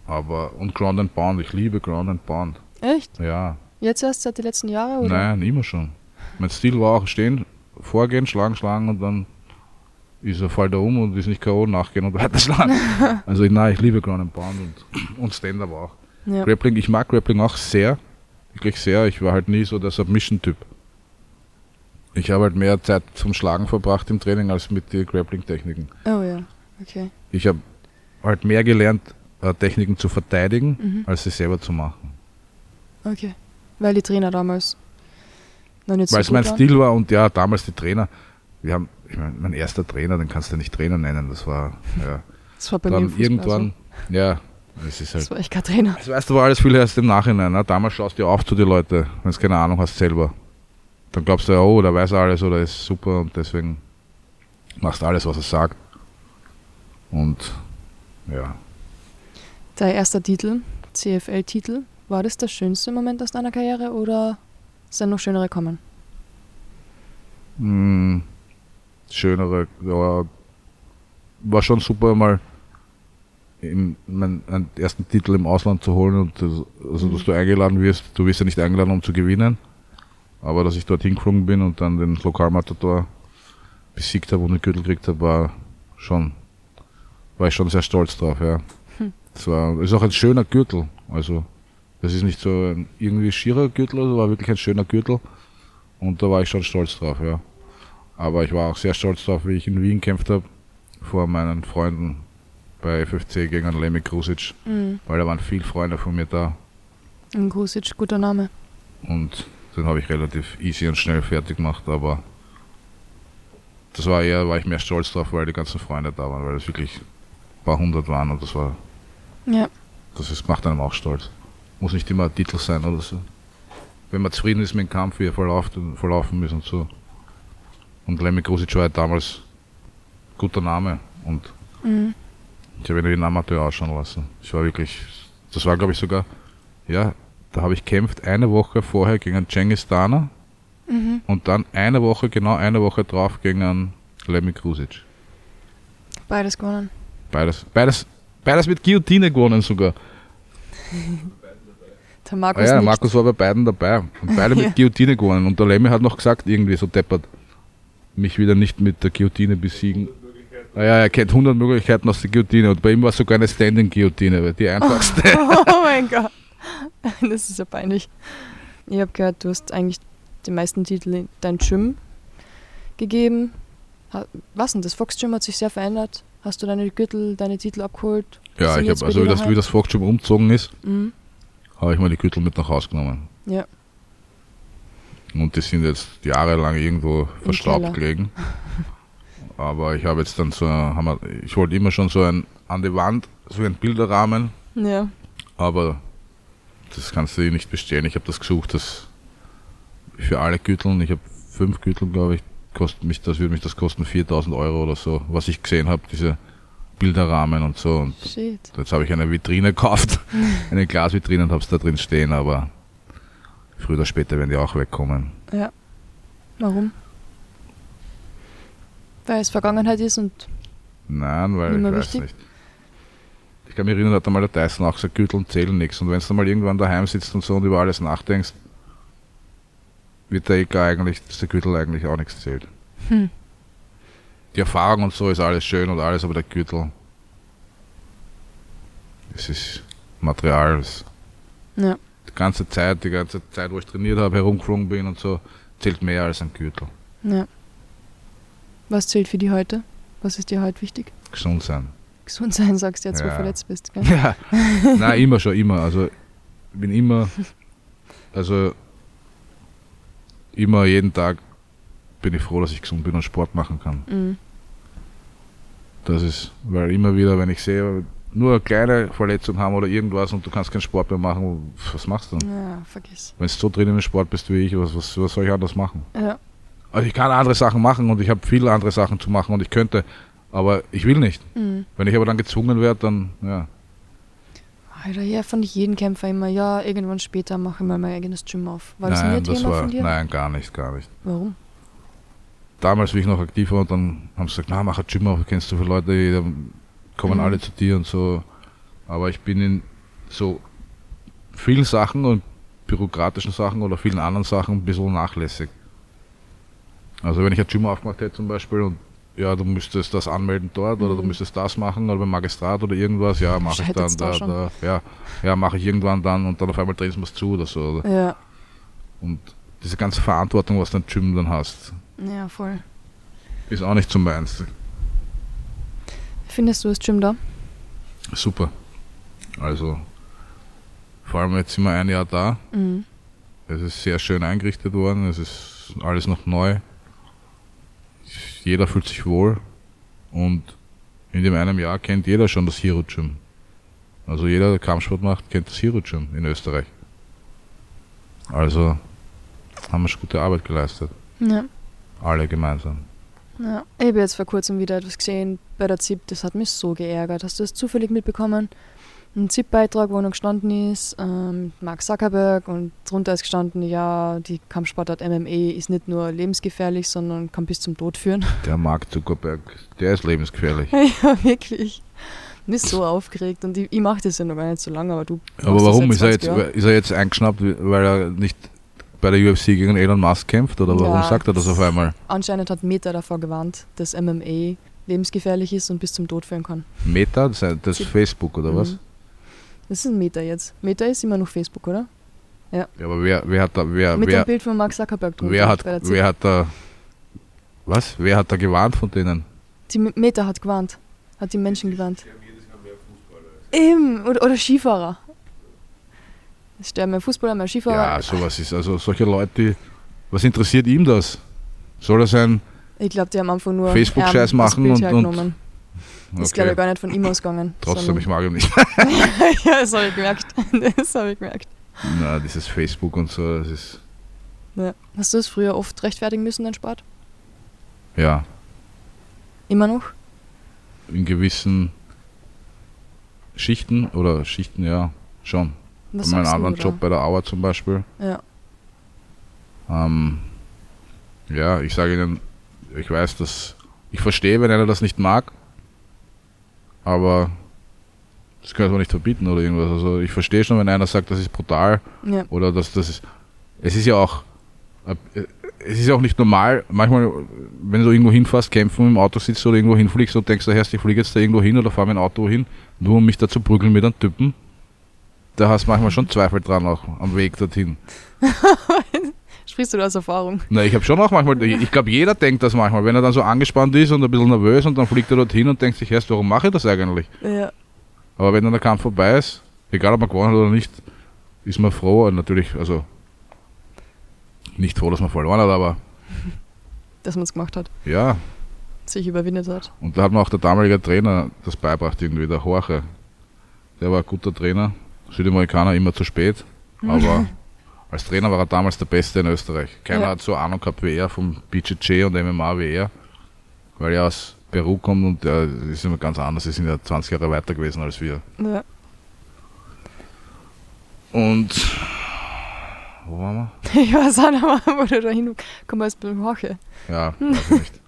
Aber, und Ground and Pound, ich liebe Ground and Pound. Echt? Ja. Jetzt erst seit den letzten Jahren, oder? Nein, immer schon. Mein Stil war auch stehen, vorgehen, schlagen, schlagen und dann ist er fällt er um und ist nicht K.O. nachgehen und weiter schlagen. *laughs* also nein, ich liebe Ground and Pound und, und Stand-Up auch. Ja. Grappling, ich mag Grappling auch sehr, wirklich sehr. Ich war halt nie so der Submission-Typ. Ich habe halt mehr Zeit zum Schlagen verbracht im Training als mit den Grappling-Techniken. Oh ja, okay. Ich habe halt mehr gelernt, äh, Techniken zu verteidigen, Mhm. als sie selber zu machen. Okay. Weil die Trainer damals noch nicht so Weil es gut mein waren. Stil war und ja, damals die Trainer. Wir haben, ich meine, mein erster Trainer, den kannst du nicht Trainer nennen. Das war, ja. Das war bei mir Dann Fußball irgendwann, ja, es ist So. halt. Das war echt kein Trainer. Das weißt du, war alles viel erst im Nachhinein. Ne? Damals schaust du auf zu den Leuten, wenn du keine Ahnung hast selber. Dann glaubst du, ja, oh, der weiß alles oder ist super und deswegen machst du alles, was er sagt. Und ja, Dein erster Titel, CFL-Titel, war das der schönste Moment aus deiner Karriere oder sind noch schönere kommen? mh, hm, schönere, ja, war schon super mal im, mein, einen ersten Titel im Ausland zu holen und das, also dass du eingeladen wirst, du wirst ja nicht eingeladen, um zu gewinnen, aber dass ich dort hingeflogen bin und dann den Lokalmatador besiegt habe und den Gürtel gekriegt habe, war schon, war ich schon sehr stolz drauf, ja. Es war, ist auch ein schöner Gürtel, also das ist nicht so ein irgendwie schierer Gürtel, also war wirklich ein schöner Gürtel und da war ich schon stolz drauf, ja. Aber ich war auch sehr stolz drauf, wie ich in Wien gekämpft habe, vor meinen Freunden bei FFC gegen einen Lemmy Krusic, Mhm. weil da waren viele Freunde von mir da Ein Grusic, guter Name. und den habe ich relativ easy und schnell fertig gemacht, aber das war eher, war ich mehr stolz drauf, weil die ganzen Freunde da waren, weil es wirklich ein paar hundert waren und das war, Ja. das ist, macht einem auch stolz. Muss nicht immer ein Titel sein oder so. Wenn man zufrieden ist mit dem Kampf, wie er verlaufen, verlaufen ist und so. Und Lemmy Krusic war ja damals guter Name und Mhm. ich habe ihn wie ein Amateur ausschauen lassen. Ich war wirklich, das war glaube ich sogar, ja, da habe ich kämpft eine Woche vorher gegen einen Cengiz Dana Mhm. und dann eine Woche, genau eine Woche drauf gegen einen Lemmy Krusic. Beides gewonnen. Beides, beides, beides mit Guillotine gewonnen sogar. *laughs* Der Ah Markus ja, nickt. Markus war bei beiden dabei und beide mit Guillotine gewonnen und der Lemmy hat noch gesagt, irgendwie so deppert, mich wieder nicht mit der Guillotine besiegen. Ah ja, er kennt 100 Möglichkeiten aus der Guillotine und bei ihm war es sogar eine Standing-Guillotine, weil die einfachste. Oh *laughs* mein Gott. *laughs* Das ist ja peinlich. Ich habe gehört, du hast eigentlich die meisten Titel in dein Gym gegeben. Was denn? Das Fox Gym hat sich sehr verändert. Hast du deine Gürtel, deine Titel abgeholt? Ja, ich habe, also wie das, wie das schon umgezogen ist, Mhm. habe ich mal die Gürtel mit nach Hause genommen. Ja. Und die sind jetzt jahrelang irgendwo verstaubt gelegen. *laughs* Aber ich habe jetzt dann so, wir, ich wollte immer schon so ein, an die Wand, so einen Bilderrahmen, Ja. aber das kannst du dir nicht bestellen. Ich habe das gesucht, das für alle Gürteln, ich habe fünf Gürtel, glaube ich, kostet mich, das würde mich das kosten 4000 Euro oder so, was ich gesehen habe, diese Bilderrahmen und so. Und Shit. Jetzt habe ich eine Vitrine gekauft, *laughs* eine Glasvitrine und habe es da drin stehen, aber früher oder später werden die auch wegkommen. Ja. Warum? Weil es Vergangenheit ist und Nein, weil ich weiß wichtig? nicht. Ich kann mich erinnern, hat einmal der Tyson auch gesagt, Gürtel zählen nichts. Und wenn du mal irgendwann daheim sitzt und so und über alles nachdenkst, wird der EK eigentlich, dass der Gürtel eigentlich auch nichts zählt. Hm. Die Erfahrung und so ist alles schön und alles, aber der Gürtel, es ist Material. Es, ja. die ganze Zeit, die ganze Zeit, wo ich trainiert habe, herumgeflogen bin und so, zählt mehr als ein Gürtel. ja. Was zählt für die heute? Was ist dir heute wichtig? Gesund sein. Gesund sein, sagst du jetzt, wo du Ja. verletzt bist. Gell? *laughs* Ja, *laughs* nein, immer schon, immer. Also, ich bin immer, also, immer jeden Tag bin ich froh, dass ich gesund bin und Sport machen kann. Mhm. Das ist, weil immer wieder, wenn ich sehe, nur eine kleine Verletzung haben oder irgendwas und du kannst keinen Sport mehr machen, was machst du dann? Ja, vergiss. Wenn du so drin im Sport bist wie ich, was, was, was soll ich anders machen? Ja. Also ich kann andere Sachen machen und ich habe viele andere Sachen zu machen und ich könnte, aber ich will nicht. Mhm. Wenn ich aber dann gezwungen werde, dann, ja. Alter, ja, fand ich jeden Kämpfer immer, ja, irgendwann später mache ich mal mein eigenes Gym auf. War das nie nein, ein das Thema war, von dir? nein, gar nicht, gar nicht. Warum? damals, wie ich noch aktiv war, und dann haben sie gesagt, na, mach ein Gym auf, du kennst so viele Leute, die dann kommen Mhm. alle zu dir und so. Aber ich bin in, so vielen Sachen und bürokratischen Sachen oder vielen anderen Sachen ein bisschen nachlässig. Also wenn ich ein Gym aufgemacht hätte zum Beispiel und ja, du müsstest das anmelden dort mhm. oder du mhm. müsstest das machen oder beim Magistrat oder irgendwas, ja, mache ich dann da, da, ja, ja, mache ich irgendwann dann und dann auf einmal drehen sie es zu oder so. Oder? Ja. Und diese ganze Verantwortung, was dein Gym dann hast. Ja, voll. Ist auch nicht so meins. Findest du das Gym da? Super. Also, vor allem jetzt sind wir ein Jahr da. Mhm. Es ist sehr schön eingerichtet worden. Es ist alles noch neu. Jeder fühlt sich wohl. Und in dem einen Jahr kennt jeder schon das Hero Gym. Also jeder, der Kampfsport macht, kennt das Hero Gym in Österreich. Also haben wir schon gute Arbeit geleistet. Ja. Alle gemeinsam. Ja. Ich habe jetzt vor kurzem wieder etwas gesehen bei der ZIP, das hat mich so geärgert. Hast du das zufällig mitbekommen? Ein ZIP-Beitrag, wo noch gestanden ist, ähm, Mark Zuckerberg und drunter ist gestanden, ja, die Kampfsportart MMA ist nicht nur lebensgefährlich, sondern kann bis zum Tod führen. *laughs* Der Mark Zuckerberg, der ist lebensgefährlich. *laughs* ja, wirklich. Mich so aufgeregt und ich, ich mache das ja noch gar nicht so lange, aber du. Aber warum ist er, jetzt, ist er jetzt eingeschnappt, weil er nicht bei der UFC gegen Elon Musk kämpft oder warum ja, sagt er das auf einmal? Anscheinend hat Meta davor gewarnt, dass MMA lebensgefährlich ist und bis zum Tod führen kann. Meta? Das ist, das ist Facebook oder mhm. was? Das ist Meta jetzt. Meta ist immer noch Facebook, oder? Ja. ja aber wer, wer hat da. Wer, Mit wer, dem Bild von Mark Zuckerberg drunter. Wer hat, wer hat da. Was? Wer hat da gewarnt von denen? Die Meta hat gewarnt. Hat die Menschen gewarnt. Eben. Oder, oder Skifahrer. Es sterben mehr Fußballer, mehr Skifahrer. Ja, sowas ist. Also solche Leute, die, was interessiert ihm das? Soll er sein ich glaube, die haben einfach nur Facebook-Scheiß machen und, und das ist, glaube ich, gar nicht von ihm ausgegangen. Trotzdem, ich mag ihn nicht. *laughs* ja, das habe ich gemerkt. *laughs* Das habe ich gemerkt. Na, dieses Facebook und so, das ist. Ja. Hast du es früher oft rechtfertigen müssen, dein Sport? Ja. Immer noch? In gewissen Schichten oder Schichten, ja, schon. Was bei meinem anderen Job bei der Auer zum Beispiel. Ja. Ähm, ja, ich sage Ihnen, ich weiß, dass ich verstehe, wenn einer das nicht mag, aber das kann man nicht verbieten oder irgendwas. Also ich verstehe schon, wenn einer sagt, das ist brutal ja. oder dass das ist. Es ist ja auch, äh, es ist ja auch nicht normal. Manchmal, wenn du irgendwo hinfährst, kämpfen im Auto sitzt oder irgendwo hinfliegst und denkst, du, ich fliege jetzt da irgendwo hin oder fahre mein Auto hin, nur um mich da zu prügeln mit einem Typen da hast du manchmal schon Zweifel dran auch am Weg dorthin. *laughs* Sprichst du aus Erfahrung? Na, ich habe schon auch manchmal, ich glaube, jeder denkt das manchmal, wenn er dann so angespannt ist und ein bisschen nervös und dann fliegt er dorthin und denkt sich erst, warum mache ich das eigentlich? Ja. Aber wenn dann der Kampf vorbei ist, egal ob man gewonnen hat oder nicht, ist man froh, natürlich, also nicht froh, dass man verloren hat, aber *laughs* dass man es gemacht hat. Ja. Sich überwindet hat. Und da hat mir auch der damalige Trainer das beibracht, irgendwie, der Horche. Der war ein guter Trainer Südamerikaner immer zu spät, *laughs* aber als Trainer war er damals der Beste in Österreich. Keiner ja. hat so Ahnung gehabt wie er vom BJJ und MMA wie er, weil er aus Peru kommt und er ist immer ganz anders. Sie sind ja 20 Jahre weiter gewesen als wir. Ja. Und wo waren wir? *laughs* Ich weiß auch nicht wo du da hinkommen als beim Horche. Ja, weiß ich nicht.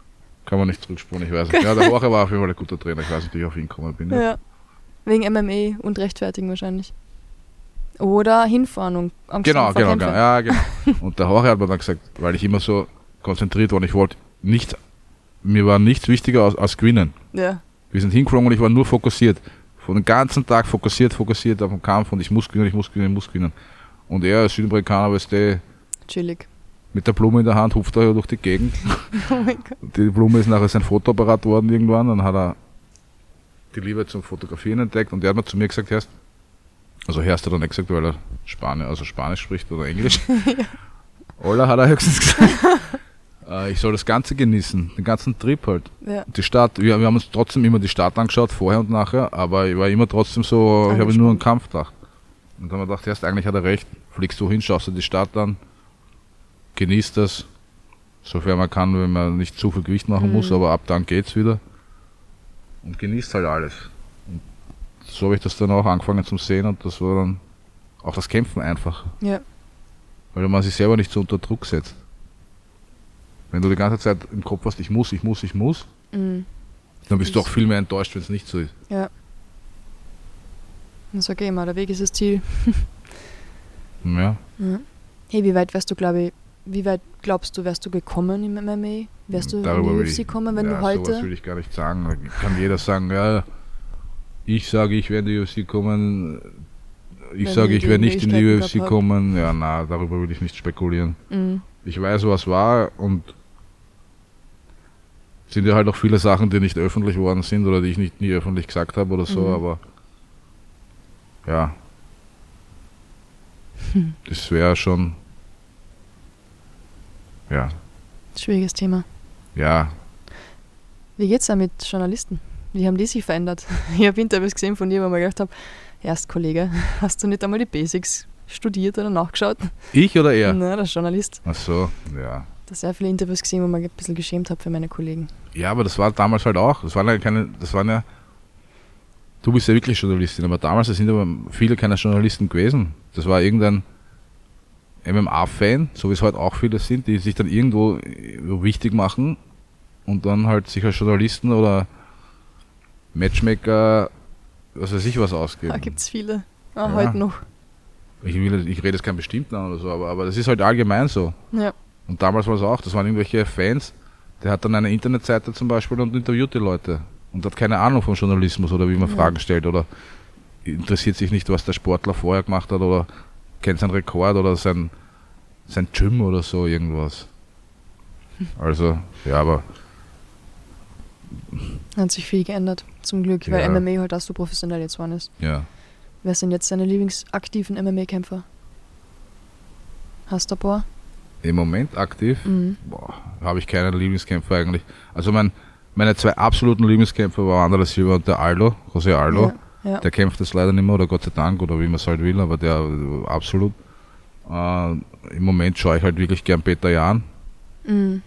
Kann man nicht zurückspulen, ich weiß nicht. Ja, der Horche war auf jeden Fall ein guter Trainer. Ich weiß nicht, wie ich auf ihn gekommen bin. Ja. Wegen MMA und Rechtfertigen wahrscheinlich. Oder hinfahren und Angst Genau, genau, genau, ja, genau. *laughs* Und der Jorge hat mir dann gesagt, weil ich immer so konzentriert war und ich wollte nicht, mir war nichts wichtiger als, als gewinnen. Ja. Wir sind hingekommen und ich war nur fokussiert. Von den ganzen Tag fokussiert, fokussiert auf den Kampf und ich muss gewinnen, ich muss gewinnen, ich muss gewinnen. Und er als Südamerikaner, weißt du, chillig. Mit der Blume in der Hand hupft er durch die Gegend. *laughs* oh mein Gott. Die Blume ist nachher sein Fotoapparat worden irgendwann, dann hat er die Liebe zum Fotografieren entdeckt und der hat mir zu mir gesagt, erst, also Herst hat er nicht gesagt, weil er Spanisch, also Spanisch spricht oder Englisch. *laughs* Ola hat er höchstens gesagt. *laughs* äh, ich soll das Ganze genießen, den ganzen Trip halt. Ja. Die Stadt, wir, wir, haben uns trotzdem immer die Stadt angeschaut, vorher und nachher, aber ich war immer trotzdem so, ich habe nur einen Kampf gedacht. Und dann habe ich gedacht, erst eigentlich hat er recht, fliegst du hin, schaust du die Stadt an, genießt das, sofern man kann, wenn man nicht zu viel Gewicht machen mhm. muss, aber ab dann geht's wieder. Und genießt halt alles so habe ich das dann auch angefangen zu sehen und das war dann auch das Kämpfen einfach. Ja. Weil man sich selber nicht so unter Druck setzt. Wenn du die ganze Zeit im Kopf hast, ich muss, ich muss, ich muss, mhm. dann bist du auch viel mehr enttäuscht, wenn es nicht so ist. Ja. Ich sage immer, der Weg ist das Ziel. *laughs* Ja. Ja. Hey, wie weit wärst du, glaube ich, wie weit glaubst du, wärst du gekommen im MMA? Wärst du Darüber in die UFC kommen, wenn ja, du Sowas heute. will ich gar nicht sagen. Da kann jeder sagen, ja, ich sage, ich werde in die UFC kommen. Ich sage, ich werde nicht in die UFC hab. kommen. Ja, na, darüber will ich nicht spekulieren. Mhm. Ich weiß, was war und sind ja halt auch viele Sachen, die nicht öffentlich worden sind oder die ich nicht nie öffentlich gesagt habe oder so, Mhm. aber ja. Hm. Das wäre schon ja, Schwieriges Thema. ja, Wie geht's da mit Journalisten? Wie haben die sich verändert? *laughs* Ich habe Interviews gesehen von dir, wo ich mir gedacht habe, erst Kollege, *laughs* hast du nicht einmal die Basics studiert oder nachgeschaut? ich oder er? Na, der Journalist. Ach so, ja. Da sehr viele Interviews gesehen, wo man ein bisschen geschämt habe für meine Kollegen. Ja, aber das war damals halt auch. Das waren ja keine, das waren ja. Du bist ja wirklich Journalistin, aber damals sind aber viele keine Journalisten gewesen. Das war irgendein MMA-Fan, so wie es heute auch viele sind, die sich dann irgendwo wichtig machen und dann halt sich als Journalisten oder Matchmaker, was weiß ich was ausgeben. Da gibt es viele. Ah, Ja. heute noch. Ich, will, ich rede jetzt keinen bestimmten an oder so, aber, aber das ist halt allgemein so. Ja. Und damals war es auch, das waren irgendwelche Fans, der hat dann eine Internetseite zum Beispiel und interviewt die Leute und hat keine Ahnung vom Journalismus oder wie man Ja. Fragen stellt oder interessiert sich nicht, was der Sportler vorher gemacht hat oder kennt seinen Rekord oder sein, sein Gym oder so irgendwas. *laughs* Also, ja, aber Hat sich viel geändert, zum Glück, weil Ja. MMA halt auch so professionell jetzt geworden ist. ja. Wer sind jetzt deine Lieblingsaktiven MMA-Kämpfer? Hast du ein paar? Im Moment aktiv Mhm. boah, habe ich keinen Lieblingskämpfer eigentlich. Also mein, meine zwei absoluten Lieblingskämpfer waren Anderle Silva und der Aldo, José Aldo. Ja. ja. Der kämpft jetzt leider nicht mehr, oder Gott sei Dank, oder wie man es halt will, aber der absolut. Äh, Im Moment schaue ich halt wirklich gern Peter Jan, Mhm.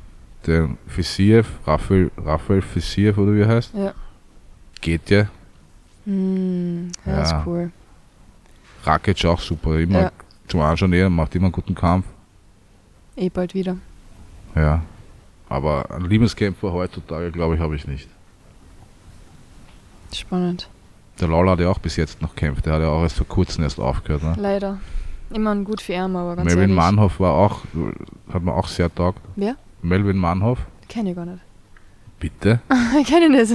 den Fisiev, Raphael, Raphael Fisiev oder wie er heißt. Ja. Geht ja. Mhm. ja, Ja. ist cool. Rakic auch super, immer Ja. zum Anschauen, er macht immer einen guten Kampf. Eh bald wieder. Ja. Aber einen Lieblingskämpfer heutzutage, glaube ich, habe ich nicht. Spannend. Der Lawler hat ja auch bis jetzt noch kämpft, der hat ja auch erst vor kurzem erst aufgehört. Ne? Leider. Immer ein gut für ihn, aber ganz Melvin ehrlich. Mannhoff war auch, hat mir auch sehr taugt. Wer? Melvin Mannhoff, Kenn ich gar nicht. bitte. *laughs* ich kenn ihn nicht.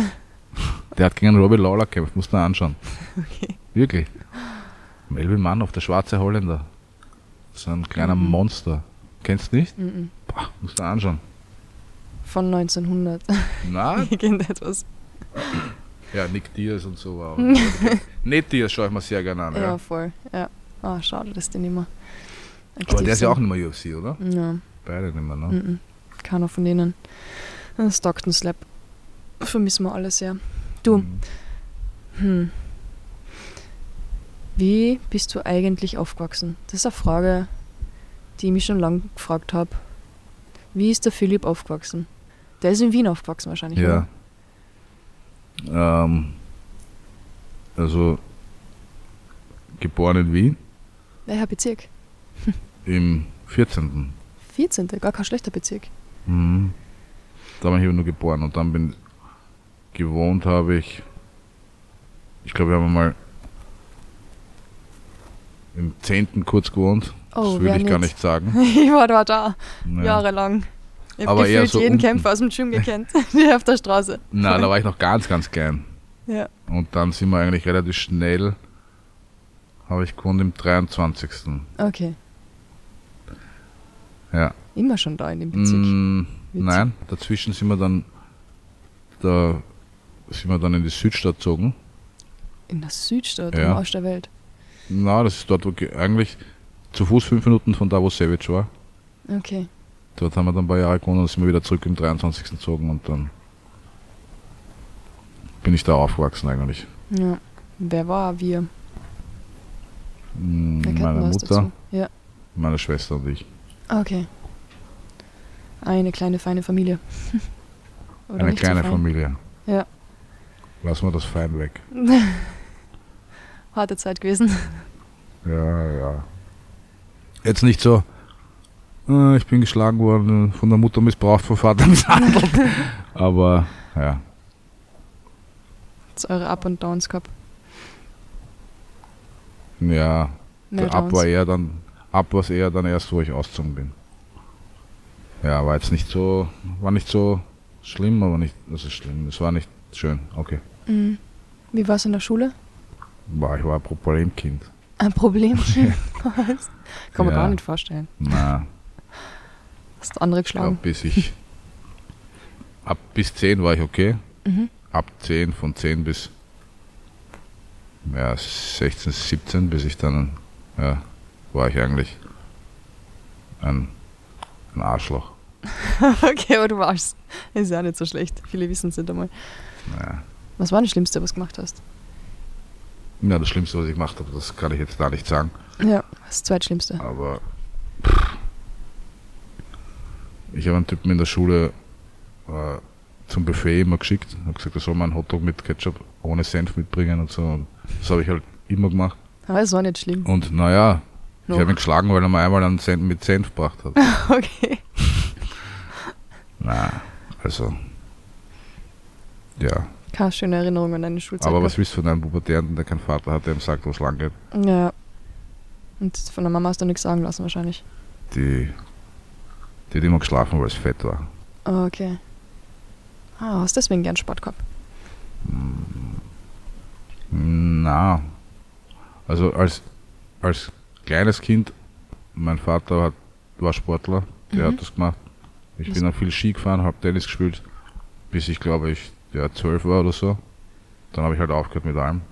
Der hat gegen Robbie Lawler gekämpft, musst du anschauen. *laughs* Okay. Wirklich. Melvin Mannhoff, der schwarze Holländer. So ein kleiner Mhm. Monster. Kennst du nicht? Mhm. Boah, musst du anschauen. Von 1900. Na? *laughs* ich kenn etwas. ja, Nick Diaz und so war auch. Nate Diaz schaue ich mir sehr gerne an. Ja, Ja. voll. Ja. Ah, schade, dass die nicht mehr. Aber der ist ja auch sind. nicht mehr UFC, oder? Ja. Beide nicht mehr, ne? Mhm. Keiner von denen. Stockton Slap. Vermissen wir alle sehr. Du, Mhm. hm. Wie bist du eigentlich aufgewachsen? Das ist eine Frage, die ich mich schon lange gefragt habe. Wie ist der Philipp aufgewachsen? Der ist in Wien aufgewachsen wahrscheinlich, Ja. Ähm, also, geboren in Wien Welcher Bezirk? *laughs* im 14. 14. Gar kein schlechter Bezirk. Mhm. Da bin ich aber nur geboren und dann bin gewohnt habe ich, ich glaube, wir haben mal im 10. kurz gewohnt. Oh, das will wer ich gar nicht? sagen. *laughs* ich war da, da Ja. jahrelang. Ich habe gefühlt so jeden unten. Kämpfer aus dem Gym *laughs* gekannt, *laughs* der auf der Straße. Na, da war ich noch ganz, ganz klein. Ja. Und dann sind wir eigentlich relativ schnell, habe ich gewohnt im 23. Okay. Ja. Immer schon da in dem Bezirk. Mm, nein, dazwischen sind wir dann, da sind wir dann in die Südstadt gezogen. In der Südstadt, Ja. am Arsch der Welt. Na, das ist dort, wo ge- eigentlich zu Fuß fünf Minuten von da, wo Savage war. Okay. Dort haben wir dann ein paar Jahre gewohnt und sind wir wieder zurück im 23. gezogen und dann bin ich da aufgewachsen eigentlich. Ja. Wer war wir? Kennt Meine Mutter? Ja. meine Schwester und ich. Okay. Eine kleine, feine Familie. *laughs* Eine so kleine fein? Familie. Ja. Lassen wir das fein weg. *laughs* Harte Zeit gewesen. Ja, ja. Jetzt nicht so, äh, ich bin geschlagen worden, von der Mutter missbraucht, vom Vater *laughs* misshandelt. Aber ja, Jetzt eure Up und Downs gehabt. Ja, Mehr der ab Downs. war eher dann, ab war es eher dann erst, wo ich ausgezogen bin. Ja, war jetzt nicht so, war nicht so schlimm, aber nicht, das ist schlimm, das war nicht schön. Okay. Mhm. Wie war es in der Schule? War, ich war ein Problemkind. Ein Problem. *laughs* Was? Kann man Ja. gar nicht vorstellen. Na, Hast du andere ich geschlagen? bis ich, ab bis 10 war ich okay. Mhm. Ab 10, von 10 bis, ja, 16, 17, bis ich dann, ja, war ich eigentlich ein, ein Arschloch. *laughs* okay, aber du warst. Ist ja nicht so schlecht. Viele wissen es nicht einmal. Naja. Was war das Schlimmste, was du gemacht hast? Ja, das Schlimmste, was ich gemacht habe, das kann ich jetzt da nicht sagen. Ja, das Zweitschlimmste. Aber pff, ich habe einen Typen in der Schule äh, zum Buffet immer geschickt. habe gesagt, er soll mal einen Hotdog mit Ketchup ohne Senf mitbringen und so. Und das habe ich halt immer gemacht. Aber es war nicht schlimm. Und naja, ich Noch. habe ihn geschlagen, weil er mir einmal einen Senf mit Senf gebracht hat. *laughs* Okay. Na, also. Ja. Keine schöne Erinnerung an deine Schulzeit. Aber was willst du von einem Pubertären, der keinen Vater hat, der ihm sagt, wo es lang geht? Ja. Und von der Mama hast du nichts sagen lassen wahrscheinlich. Die, die hat immer geschlafen, weil es fett war. Ah, Okay. Ah, hast deswegen gern Sport gehabt. Na, also als, als kleines Kind, mein Vater hat, war Sportler, der Mhm. hat das gemacht. Ich Was- bin dann viel Ski gefahren, habe Tennis gespielt, bis ich glaube ich ja, zwölf war oder so. Dann habe ich halt aufgehört mit allem.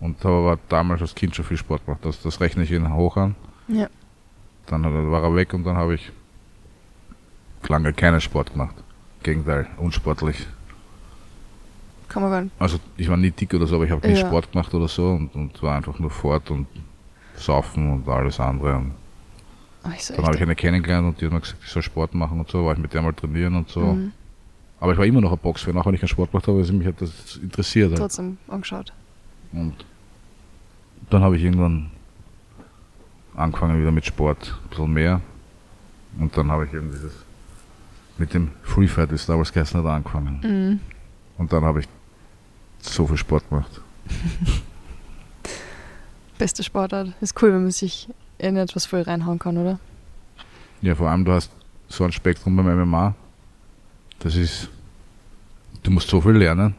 Und habe aber damals als Kind schon viel Sport gemacht. Das, das rechne ich ihn hoch an. Ja. Dann war er weg und dann habe ich lange keinen Sport gemacht. Gegenteil, unsportlich. Kann man gar nicht. Also ich war nie dick oder so, aber ich habe nie Ja. Sport gemacht oder so und, und war einfach nur fort und saufen und alles andere. Und so dann habe ich eine kennengelernt und die hat mir gesagt, ich soll Sport machen und so, war ich mit der mal trainieren und so. Mhm. Aber ich war immer noch ein Boxfan, auch wenn ich keinen Sport gemacht habe, weil mich hat das interessiert. Halt. Trotzdem angeschaut. Und dann habe ich irgendwann angefangen wieder mit Sport, ein bisschen mehr. Und dann habe ich eben dieses mit dem Free Fight, wie es damals geheißen hat, angefangen. Mhm. Und dann habe ich so viel Sport gemacht. *laughs* Beste Sportart. Ist cool, wenn man sich in etwas voll reinhauen kann, oder? Ja, vor allem du hast so ein Spektrum beim MMA. Das ist, du musst so viel lernen.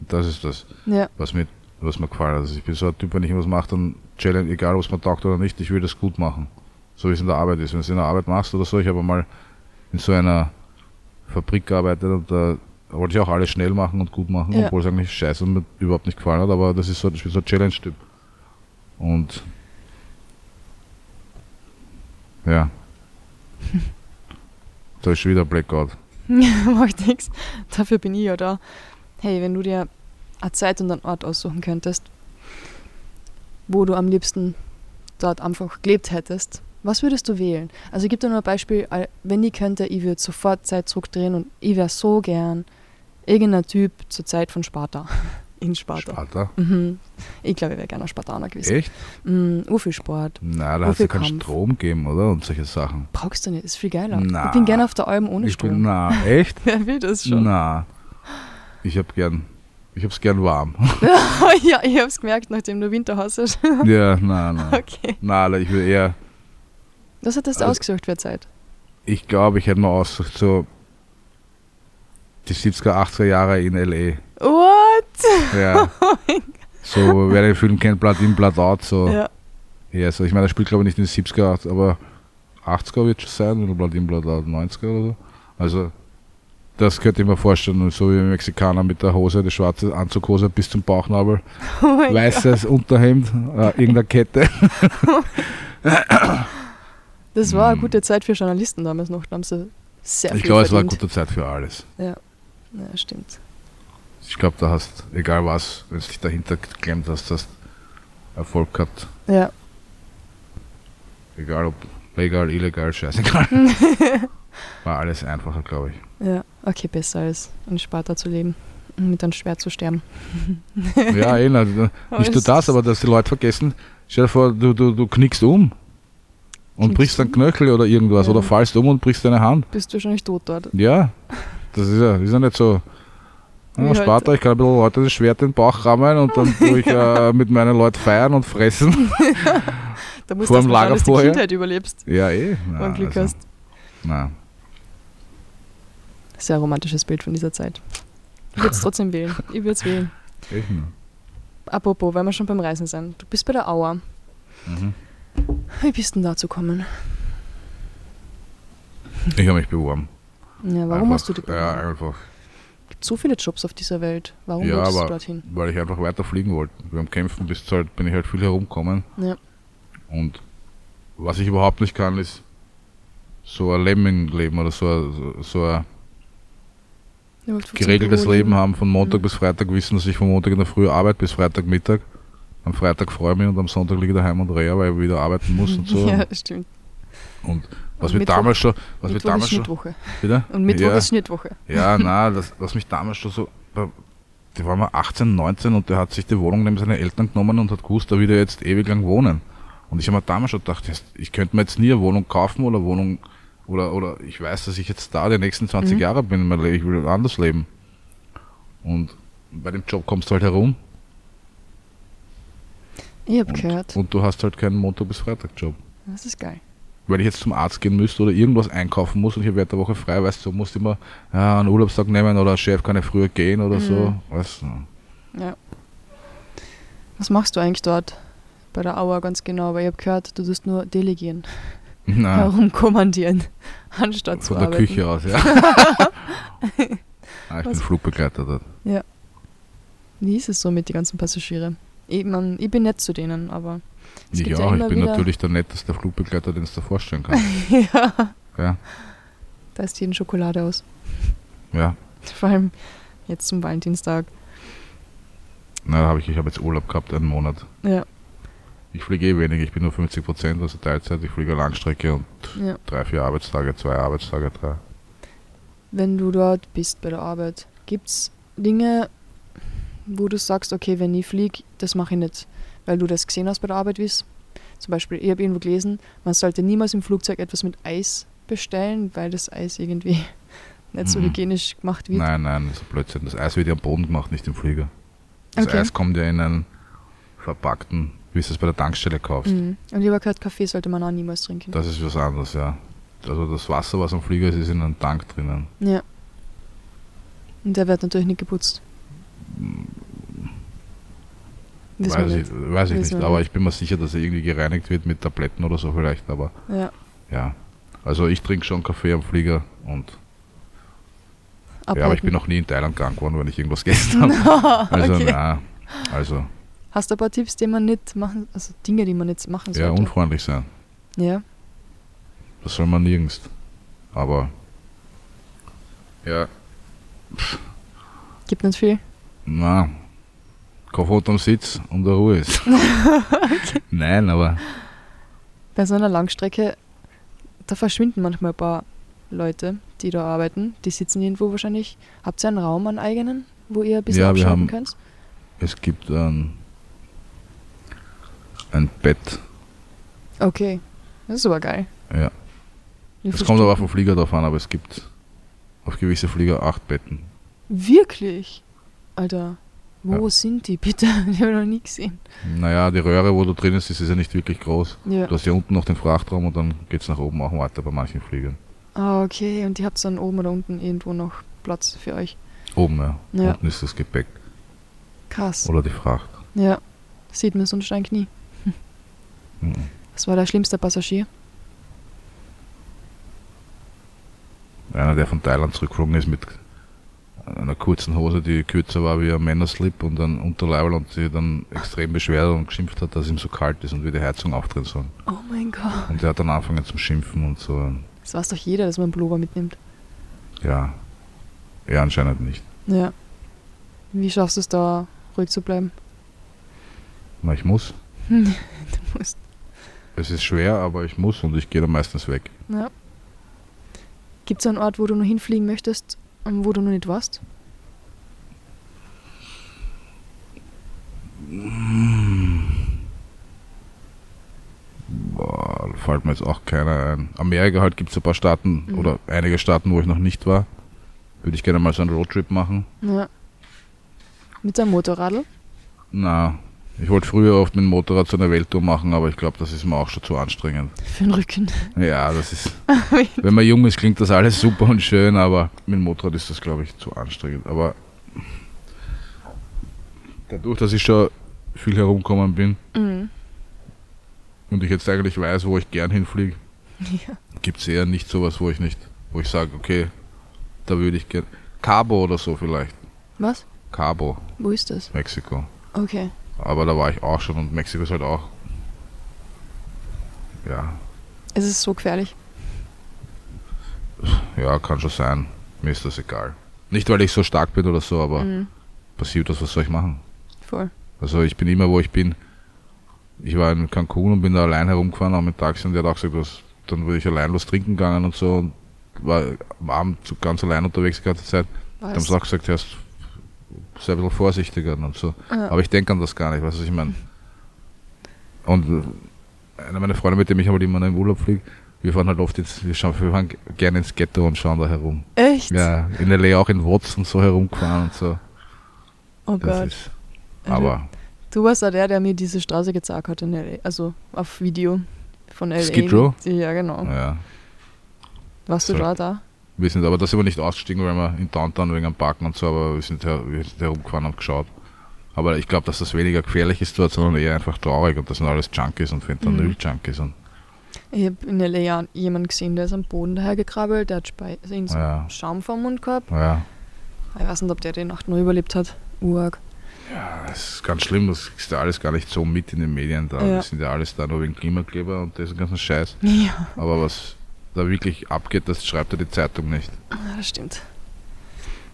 Das ist das, Ja. was mir, was mir gefallen hat. Also ich bin so ein Typ, wenn ich was mache, dann challenge, egal ob es mir taugt oder nicht, ich will das gut machen. So wie es in der Arbeit ist. Wenn du es in der Arbeit machst oder so, ich habe mal in so einer Fabrik gearbeitet und da wollte ich auch alles schnell machen und gut machen, Ja. obwohl es eigentlich scheiße und mir überhaupt nicht gefallen hat, aber das ist so, ich bin so ein Challenge-Typ. Und ja. *laughs* da ist schon wieder Blackout. *laughs* Macht nichts. Dafür bin ich ja da. Hey, wenn du dir eine Zeit und einen Ort aussuchen könntest, wo du am liebsten dort einfach gelebt hättest, was würdest du wählen? Also ich gebe dir nur ein Beispiel, wenn ich könnte, ich würde sofort Zeit zurückdrehen und ich wäre so gern irgendein Typ zur Zeit von Sparta. *laughs* In Sparta. Sparta. Mhm. Ich glaube, ich wäre gerne ein Spartaner gewesen. Echt? Mhm, viel Sport. Na, da hast du viel keinen? Strom gegeben, oder? Und solche Sachen. Brauchst du nicht, ist viel geiler. Na. Ich bin gerne auf der Alm ohne ich bin, Strom. na, echt? *laughs* Wer will das schon? Na. Ich hab gern, ich hab's gern warm. *laughs* ja, ich hab's gemerkt, nachdem du Winter hast. *laughs* ja, na, na. okay. Na, ich will eher, Was hättest du Also- ausgesucht für Zeit? ich glaube, ich hätte mir ausgesucht, so die 70er, 80er Jahre in L.A. What? Ja. *laughs* so, wer den Film kennt, Blood in, Blood out, so. Ja. Ja, so, ich meine, er spielt glaube ich nicht in den 70er, 80er, aber 80er wird schon sein, oder Blood in, Blood out 90er oder so. Also, das könnte ich mir vorstellen, so wie ein Mexikaner mit der Hose, die schwarze Anzughose bis zum Bauchnabel, *laughs* Oh mein Gott. weißes Unterhemd, äh, irgendeine Kette. *laughs* Das war eine Mm. gute Zeit für Journalisten damals noch. Da haben sie sehr Ich viel glaube, es war eine gute Zeit für alles. Ja, stimmt. Ich glaube, da hast, egal was, wenn du dich dahinter geklemmt hast, hast Erfolg gehabt. Ja. Egal ob legal, illegal, scheißegal. *laughs* *laughs* War alles einfacher, glaube ich. Ja, okay, besser als in Sparta zu leben und mit einem Schwert zu sterben. Ja, eh, *laughs* nicht nur das, aber dass die Leute vergessen, stell dir vor, du, du, du knickst um und Knickst brichst einen? Knöchel oder irgendwas Ja. oder fallst um und brichst deine Hand. Bist du wahrscheinlich tot dort. Ja, das ist ja, ist ja nicht so. Wie Ja, halt- ich kann ein bisschen Leute das Schwert in den Bauch rammen und dann tue ich äh, *laughs* mit meinen Leuten feiern und fressen. *laughs* Da musst vor du dem erst dass du die? Kindheit überlebst, Ja, eh. Na, du Glück also, hast. Na, Sehr romantisches Bild von dieser Zeit. Ich würde es trotzdem wählen. Ich würde es wählen. ich nicht. Apropos, weil wir schon beim Reisen sind. Du bist bei der Auer. Mhm. Wie bist du denn dazu gekommen? Ich habe mich beworben. Ja, warum einfach, hast du dich Ja, beworben? einfach. gibt so viele Jobs auf dieser Welt. Warum Ja, wolltest du aber- dorthin? Weil ich einfach weiter fliegen wollte. Beim Kämpfen bist du halt, bin ich halt viel herumgekommen. Ja. Und was ich überhaupt nicht kann, ist so ein Lemming-Leben oder so ein, so- so ein zum geregeltes Leben haben, von Montag Mhm. bis Freitag wissen, dass ich von Montag in der Früh arbeite bis Freitagmittag. Am Freitag freue ich mich und am Sonntag liege ich daheim und drehe, weil ich wieder arbeiten muss und so. *laughs* Ja, stimmt. Und was Mittwoch- damals schon, was Mittwoch damals ist schon, Schnittwoche. wieder? Und Mittwoch ja, ist Schnittwoche. ja, *laughs* na, das, was mich damals schon so, die war mal 18, 19 und der hat sich die Wohnung neben seine Eltern genommen und hat gewusst, da wird er jetzt ewig lang wohnen. Und ich habe mir damals schon gedacht, ich könnte mir jetzt nie eine Wohnung kaufen oder Wohnung, oder, oder ich weiß, dass ich jetzt da die nächsten 20 Mhm. Jahre bin, ich will anders leben. Und bei dem Job kommst du halt herum Ich habe gehört. und du hast halt keinen Montag bis Freitag Job. Das ist geil. Weil ich jetzt zum Arzt gehen müsste oder irgendwas einkaufen muss und ich habe während der Woche frei, weißt du, musst immer ja, einen Urlaubstag nehmen oder Chef kann ja früher gehen oder so. Mhm. Weißt du. Ja. Was machst du eigentlich dort bei der Auer ganz genau? Weil ich habe gehört, du tust nur delegieren, *laughs* Na, herumkommandieren, *laughs* anstatt zu von der. Küche aus, ja. *laughs* ah, ich bin Was? Flugbegleiter dort. Wie ist es so mit den ganzen Passagieren? Ich, mein, ich bin nett zu denen, aber es Ich gibt ja auch, ich bin wieder- natürlich der netteste Flugbegleiter, den du dir vorstellen kannst. *laughs* ja, ja, da ist jeden Schokolade aus. ja. Vor allem jetzt zum Valentinstag. Na, da habe ich, ich habe jetzt Urlaub gehabt, einen Monat. Ja, Ich fliege eh wenig, ich bin nur 50 Prozent, also Teilzeit. Ich fliege Langstrecke und ja. drei, vier Arbeitstage, zwei Arbeitstage, drei. Wenn du dort bist bei der Arbeit, gibt es Dinge, wo du sagst, okay, wenn ich fliege, das mache ich nicht, weil du das gesehen hast bei der Arbeit, wie Zum Beispiel, ich habe irgendwo gelesen, man sollte niemals im Flugzeug etwas mit Eis bestellen, weil das Eis irgendwie *laughs* nicht so Mhm. hygienisch gemacht wird. Nein, nein, das ist Blödsinn. Das Eis wird ja am Boden gemacht, nicht im Flieger. Das Okay. Eis kommt ja in einen verpackten, wie du es bei der Tankstelle kaufst. Mhm. Und ich habe gehört, Kaffee sollte man auch niemals trinken. Das ist was anderes, ja. Also das Wasser, was am Flieger ist, ist in einem Tank drinnen. Ja. Und der wird natürlich nicht geputzt. Weiß nicht. ich, weiß ich nicht, wir aber nicht. ich bin mir sicher, dass er irgendwie gereinigt wird mit Tabletten oder so vielleicht, aber Ja. ja. Also ich trinke schon Kaffee am Flieger und ja, aber ich bin noch nie in Thailand krank geworden, wenn ich irgendwas gegessen *laughs* habe. Also okay. na, also Hast du ein paar Tipps, die man nicht machen, also Dinge, die man nicht machen ja, sollte? unfreundlich sein. ja. Das soll man nirgends. Aber ja, Gibt nicht viel. na, Kopf unterm Sitz und der Ruhe ist. Nein, aber Bei so einer Langstrecke, da verschwinden manchmal ein paar Leute, die da arbeiten. Die sitzen irgendwo wahrscheinlich. Habt ihr einen Raum, einen eigenen, wo ihr ein bisschen Ja, wir abschalten haben- könnt? es gibt ein, ein Bett. Okay. Das ist aber geil. Ja. Es kommt aber auf den Flieger drauf an, aber es gibt auf gewisse Flieger acht Betten. Wirklich? Alter, wo Ja. sind die bitte? *laughs* Die habe ich noch nie gesehen. Naja, die Röhre, wo du drin bist, ist ja nicht wirklich groß. Ja. Du hast ja unten noch den Frachtraum und dann geht es nach oben auch weiter bei manchen Fliegern. Ah, okay. Und die habt dann oben oder unten irgendwo noch Platz für euch. Oben, ja. Ja. Unten ist das Gepäck Krass. oder die Fracht. Ja. Sieht man sonst eigentlich nie. *laughs* Mhm. Was war der schlimmste Passagier? Einer, der von Thailand zurückgeflogen ist mit einer kurzen Hose, die kürzer war wie ein Männerslip und ein Unterleibel und sich dann extrem beschwert und geschimpft hat, dass ihm so kalt ist und wie die Heizung aufdrehen soll. Oh mein Gott. Und der hat dann angefangen zum Schimpfen und so. Das weiß doch jeder, dass man einen Pullover mitnimmt. Ja, er anscheinend nicht. Ja. Wie schaffst du es da, ruhig zu bleiben? Na, ich muss. *laughs* du musst. Es ist schwer, aber ich muss und ich gehe dann meistens weg. Ja. Gibt es einen Ort, wo du noch hinfliegen möchtest, wo du noch nicht warst? Boah, fällt mir jetzt auch keiner ein. Amerika halt gibt es ein paar Staaten Mhm. oder einige Staaten, wo ich noch nicht war. Würde ich gerne mal so einen Roadtrip machen. Ja. Mit deinem Motorradl? Na, ich wollte früher oft mit dem Motorrad so eine Welttour machen, aber ich glaube, das ist mir auch schon zu anstrengend. Für den Rücken. Ja, das ist. *laughs* wenn man jung ist, klingt das alles super und schön, aber mit dem Motorrad ist das, glaube ich, zu anstrengend. Aber dadurch, dass ich schon viel herumgekommen bin Mhm. und ich jetzt eigentlich weiß, wo ich gern hinfliege, *laughs* Ja. gibt es eher nicht sowas, wo ich nicht, wo ich sage, okay, da würde ich gern. Cabo oder so vielleicht. Was? Cabo, Wo ist das? Mexiko. Okay. Aber da war ich auch schon und Mexiko ist halt auch. Ja, Es ist so gefährlich. ja, kann schon sein. Mir ist das egal. Nicht, weil ich so stark bin oder so, aber Mhm. passiert das, was soll ich machen? Voll. Also ich bin immer, wo ich bin. Ich war in Cancun und bin da allein herumgefahren, mit Taxi und der hat auch gesagt, was, dann wurde ich allein was trinken gegangen und so und war am Abend ganz allein unterwegs die ganze Zeit. Da haben Was? sie auch gesagt, ja, sei ein bisschen vorsichtiger und so. Ja. Aber ich denke an das gar nicht, weißt du, was ich meine? Und äh, einer meiner Freunde, mit dem ich aber immer im Urlaub fliege, wir fahren halt oft ins, wir, schauen, wir fahren gerne ins Ghetto und schauen da herum. Echt? Ja, in L.A. auch in Watts und so herumgefahren und so. Oh Das Gott. ist, aber Du warst ja der, der mir diese Straße gezeigt hat in L.A. Also auf Video von L.A. Skid Row? Ja, genau. ja, Warst du So. da da? Wir sind, aber da sind wir nicht ausgestiegen, weil wir in Downtown wegen am Parken und so, aber wir sind, her, wir sind herumgefahren und geschaut. Aber ich glaube, dass das weniger gefährlich ist dort, sondern eher einfach traurig und das sind alles Junkies und Fentanyl-Junkies und Ich habe in L.A. ja jemanden gesehen, der ist am Boden dahergekrabbelt, der hat Spei also so Ja. Schaum vom Mund gehabt. ja. Ich weiß nicht, ob der die Nacht noch überlebt hat. Urg. Ja, das ist ganz schlimm, das ist ja alles gar nicht so mit in den Medien da. Ja. Das sind ja alles da nur wegen Klimakleber und diesen ganzen Scheiß. Ja, Aber was da wirklich abgeht, das schreibt ja die Zeitung nicht. das stimmt.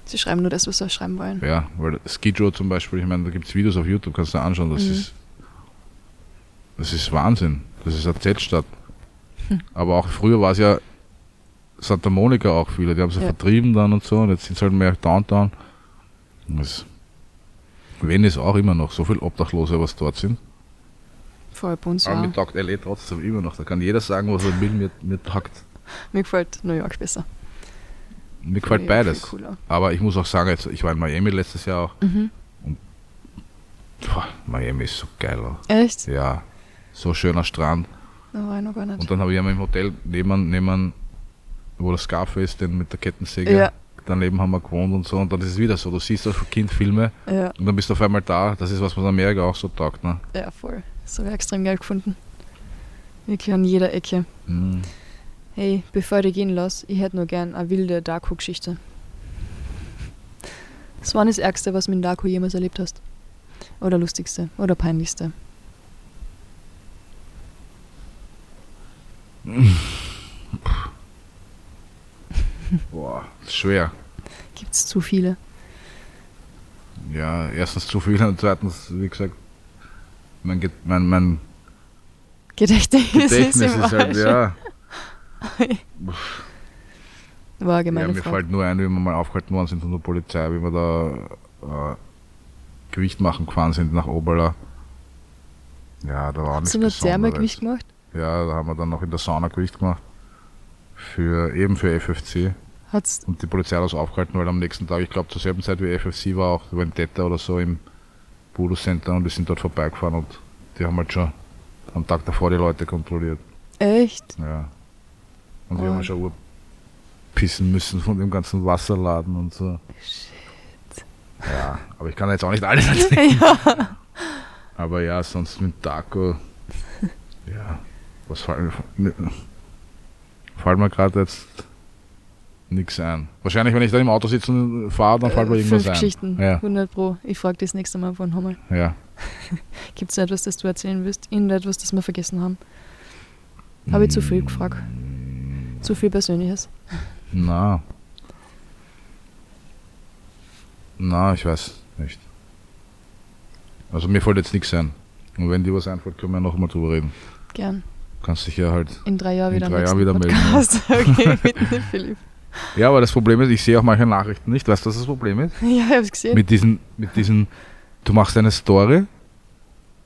Sie schreiben nur das, was sie schreiben wollen. Ja, weil Skid Row zum Beispiel, ich meine, da gibt es Videos auf YouTube, kannst du dir anschauen, das Mhm. ist das ist Wahnsinn. Das ist eine Z-Stadt. Hm. Aber auch früher war es ja Santa Monica auch viele, die haben sie Ja. vertrieben dann und so und jetzt sind es halt mehr Downtown. Das Venice auch immer noch, so viel Obdachlose, was dort sind. Voll bei uns, Aber ja. mir taugt LA trotzdem immer noch. Da kann jeder sagen, was er will, mir, mir taugt. Mir gefällt New York besser. Mir gefällt Viel- beides. Aber ich muss auch sagen, jetzt, ich war in Miami letztes Jahr auch. Mhm. Boah, Miami ist so geil. Echt? Ja, so schöner Strand. Da war ich noch gar nicht. Und dann habe ich einmal im Hotel neben, neben wo das Scarface denn mit der Kettensäge, Ja. daneben haben wir gewohnt und so. Und dann ist es wieder so, du siehst als Kind Filme ja, und dann bist du auf einmal da. Das ist, was man in Amerika auch so taugt. Ne? ja, voll. Das habe ich extrem geil gefunden. Wirklich an jeder Ecke. Mhm. Hey, bevor ich dich gehen lasse, ich hätte nur gern eine wilde Daku-Geschichte. Was war das Ärgste, was du mit dem Daku jemals erlebt hast? Oder lustigste? Oder peinlichste? *laughs* Boah, ist schwer. Gibt es zu viele? Ja, erstens zu viel und zweitens, wie gesagt, mein, Ge- mein, mein Gedächtnis, Gedächtnis ist ist halt, ja. War eine ja gemeine mir Frage. fällt nur ein, wie wir mal aufgehalten worden sind von der Polizei, wie wir da äh, Gewicht machen gefahren sind nach Oberla. Ja, da war nichts Hast du noch. Gewicht gemacht? Ja, da haben wir dann noch in der Sauna Gewicht gemacht. Für, eben für FFC. Hat's, Und die Polizei hat uns aufgehalten, weil am nächsten Tag, ich glaube zur selben Zeit wie FFC war, auch Täter oder so im Voodoo Center und wir sind dort vorbeigefahren und die haben halt schon am Tag davor die Leute kontrolliert. echt? Ja. Und die Oh. haben halt schon pissen müssen von dem ganzen Wasserladen und so. Shit. Ja, aber ich kann jetzt auch nicht alles *laughs* erzählen. ja. Aber ja, sonst mit Taco. Ja, was fällt mir. Fällt mir gerade jetzt nichts ein. Wahrscheinlich, wenn ich da im Auto sitze und fahre, dann fällt mir Äh, irgendwas Fünf ein. Geschichten, Ja, 100 pro. Ich frage das nächste Mal von Hommel. ja. *laughs* Gibt es etwas, das du erzählen willst? Irgendetwas, das wir vergessen haben? Habe ich zu viel gefragt? Zu viel Persönliches? Na. Na, ich weiß nicht. Also mir fällt jetzt nichts ein. Und wenn dir was einfällt, können wir noch mal drüber reden. Gern. Kannst dich ja halt. In drei Jahren wieder drei Jahren wieder melden, ja. *laughs* Okay, mit dem Philipp. Ja, aber das Problem ist, ich sehe auch manche Nachrichten nicht. Weißt du, was das Problem ist? *laughs* Ja, ich hab's gesehen. Mit diesen, mit diesen, du machst eine Story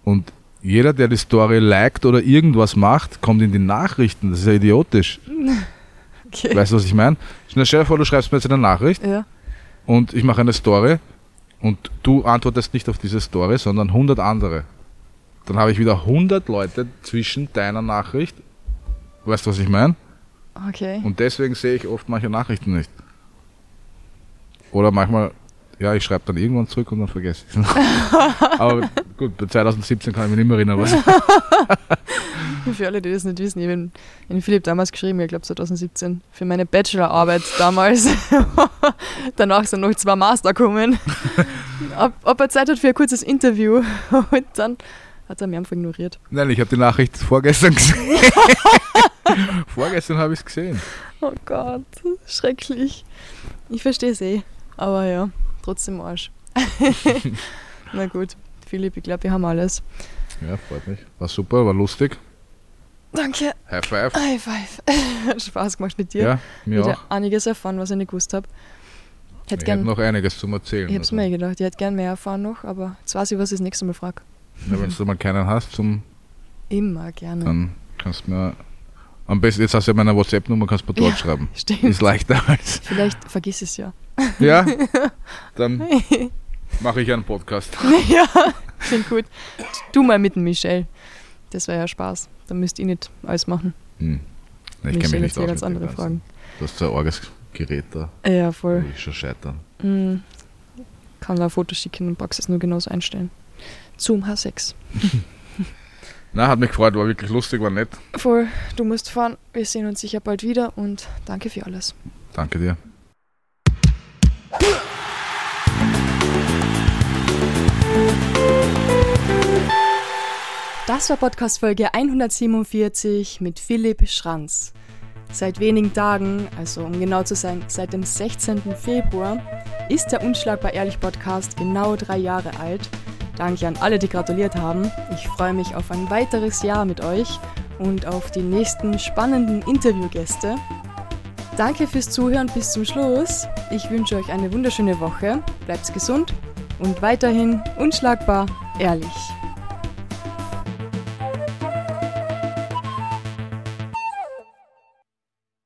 und jeder, der die Story liked oder irgendwas macht, kommt in die Nachrichten. Das ist ja idiotisch. okay. Weißt du, was ich meine? Stell dir vor, du schreibst mir jetzt eine Nachricht Ja. und ich mache eine Story und du antwortest nicht auf diese Story, sondern 100 andere. Dann habe ich wieder 100 Leute zwischen deiner Nachricht. Weißt du, was ich meine? Okay. Und deswegen sehe ich oft manche Nachrichten nicht. Oder manchmal, ja, ich schreibe dann irgendwann zurück und dann vergesse ich es. *laughs* Aber gut, bei 2017 kann ich mich nicht mehr erinnern. Was. *laughs* Für alle, die das nicht wissen, ich habe in Philipp damals geschrieben, ich glaube 2017, für meine Bachelorarbeit damals. *laughs* Danach sind noch zwei Master gekommen. ob, ob er Zeit hat für ein kurzes Interview. Und dann hat er mich einfach ignoriert. Nein, ich habe die Nachricht vorgestern gesehen. vorgestern habe ich es gesehen. Oh Gott, schrecklich. Ich verstehe es eh. Aber ja, trotzdem Arsch. *laughs* Na gut, Philipp, ich glaube, wir haben alles. Ja, freut mich. War super, war lustig. Danke. High five. High five. Hat *laughs* Spaß gemacht mit dir. Ja, mir Wieder auch. einiges erfahren, was ich nicht gewusst habe. Ich hätte Ich habe gern, noch einiges zum Erzählen. ich hab's also. mir gedacht, ich hätte gern mehr erfahren noch, aber jetzt weiß ich, was ich das nächste Mal frage. Ja, Wenn du mal keinen hast, zum, Immer gerne. dann kannst du mir. Am besten, jetzt hast du ja meine WhatsApp-Nummer, kannst du dort Ja. schreiben. *laughs* Stimmt. Ist leichter als. Vielleicht vergiss es ja. Ja? *laughs* Dann *laughs* mache ich einen Podcast. ja, klingt gut. Du mal mit dem Michel. Das wäre ja Spaß. Dann müsst ihr nicht alles machen. Hm. Ich kenne mich nicht aus. ganz andere. Fragen. Du hast so ein arges Gerät da. Ja, voll. ich schon scheitern. Mhm. Kann da ein Foto schicken und es nur genauso einstellen. Zoom H6. Na, hat mich gefreut, war wirklich lustig, war nett. Voll, du musst fahren. Wir sehen uns sicher bald wieder und danke für alles. Danke dir. Das war Podcast Folge 147 mit Philipp Schranz. Seit wenigen Tagen, also um genau zu sein, seit dem 16. Februar, ist der Unschlagbar Ehrlich Podcast genau drei Jahre alt. Danke an alle, die gratuliert haben. Ich freue mich auf ein weiteres Jahr mit euch und auf die nächsten spannenden Interviewgäste. Danke fürs Zuhören bis zum Schluss. Ich wünsche euch eine wunderschöne Woche. Bleibt gesund und weiterhin unschlagbar ehrlich.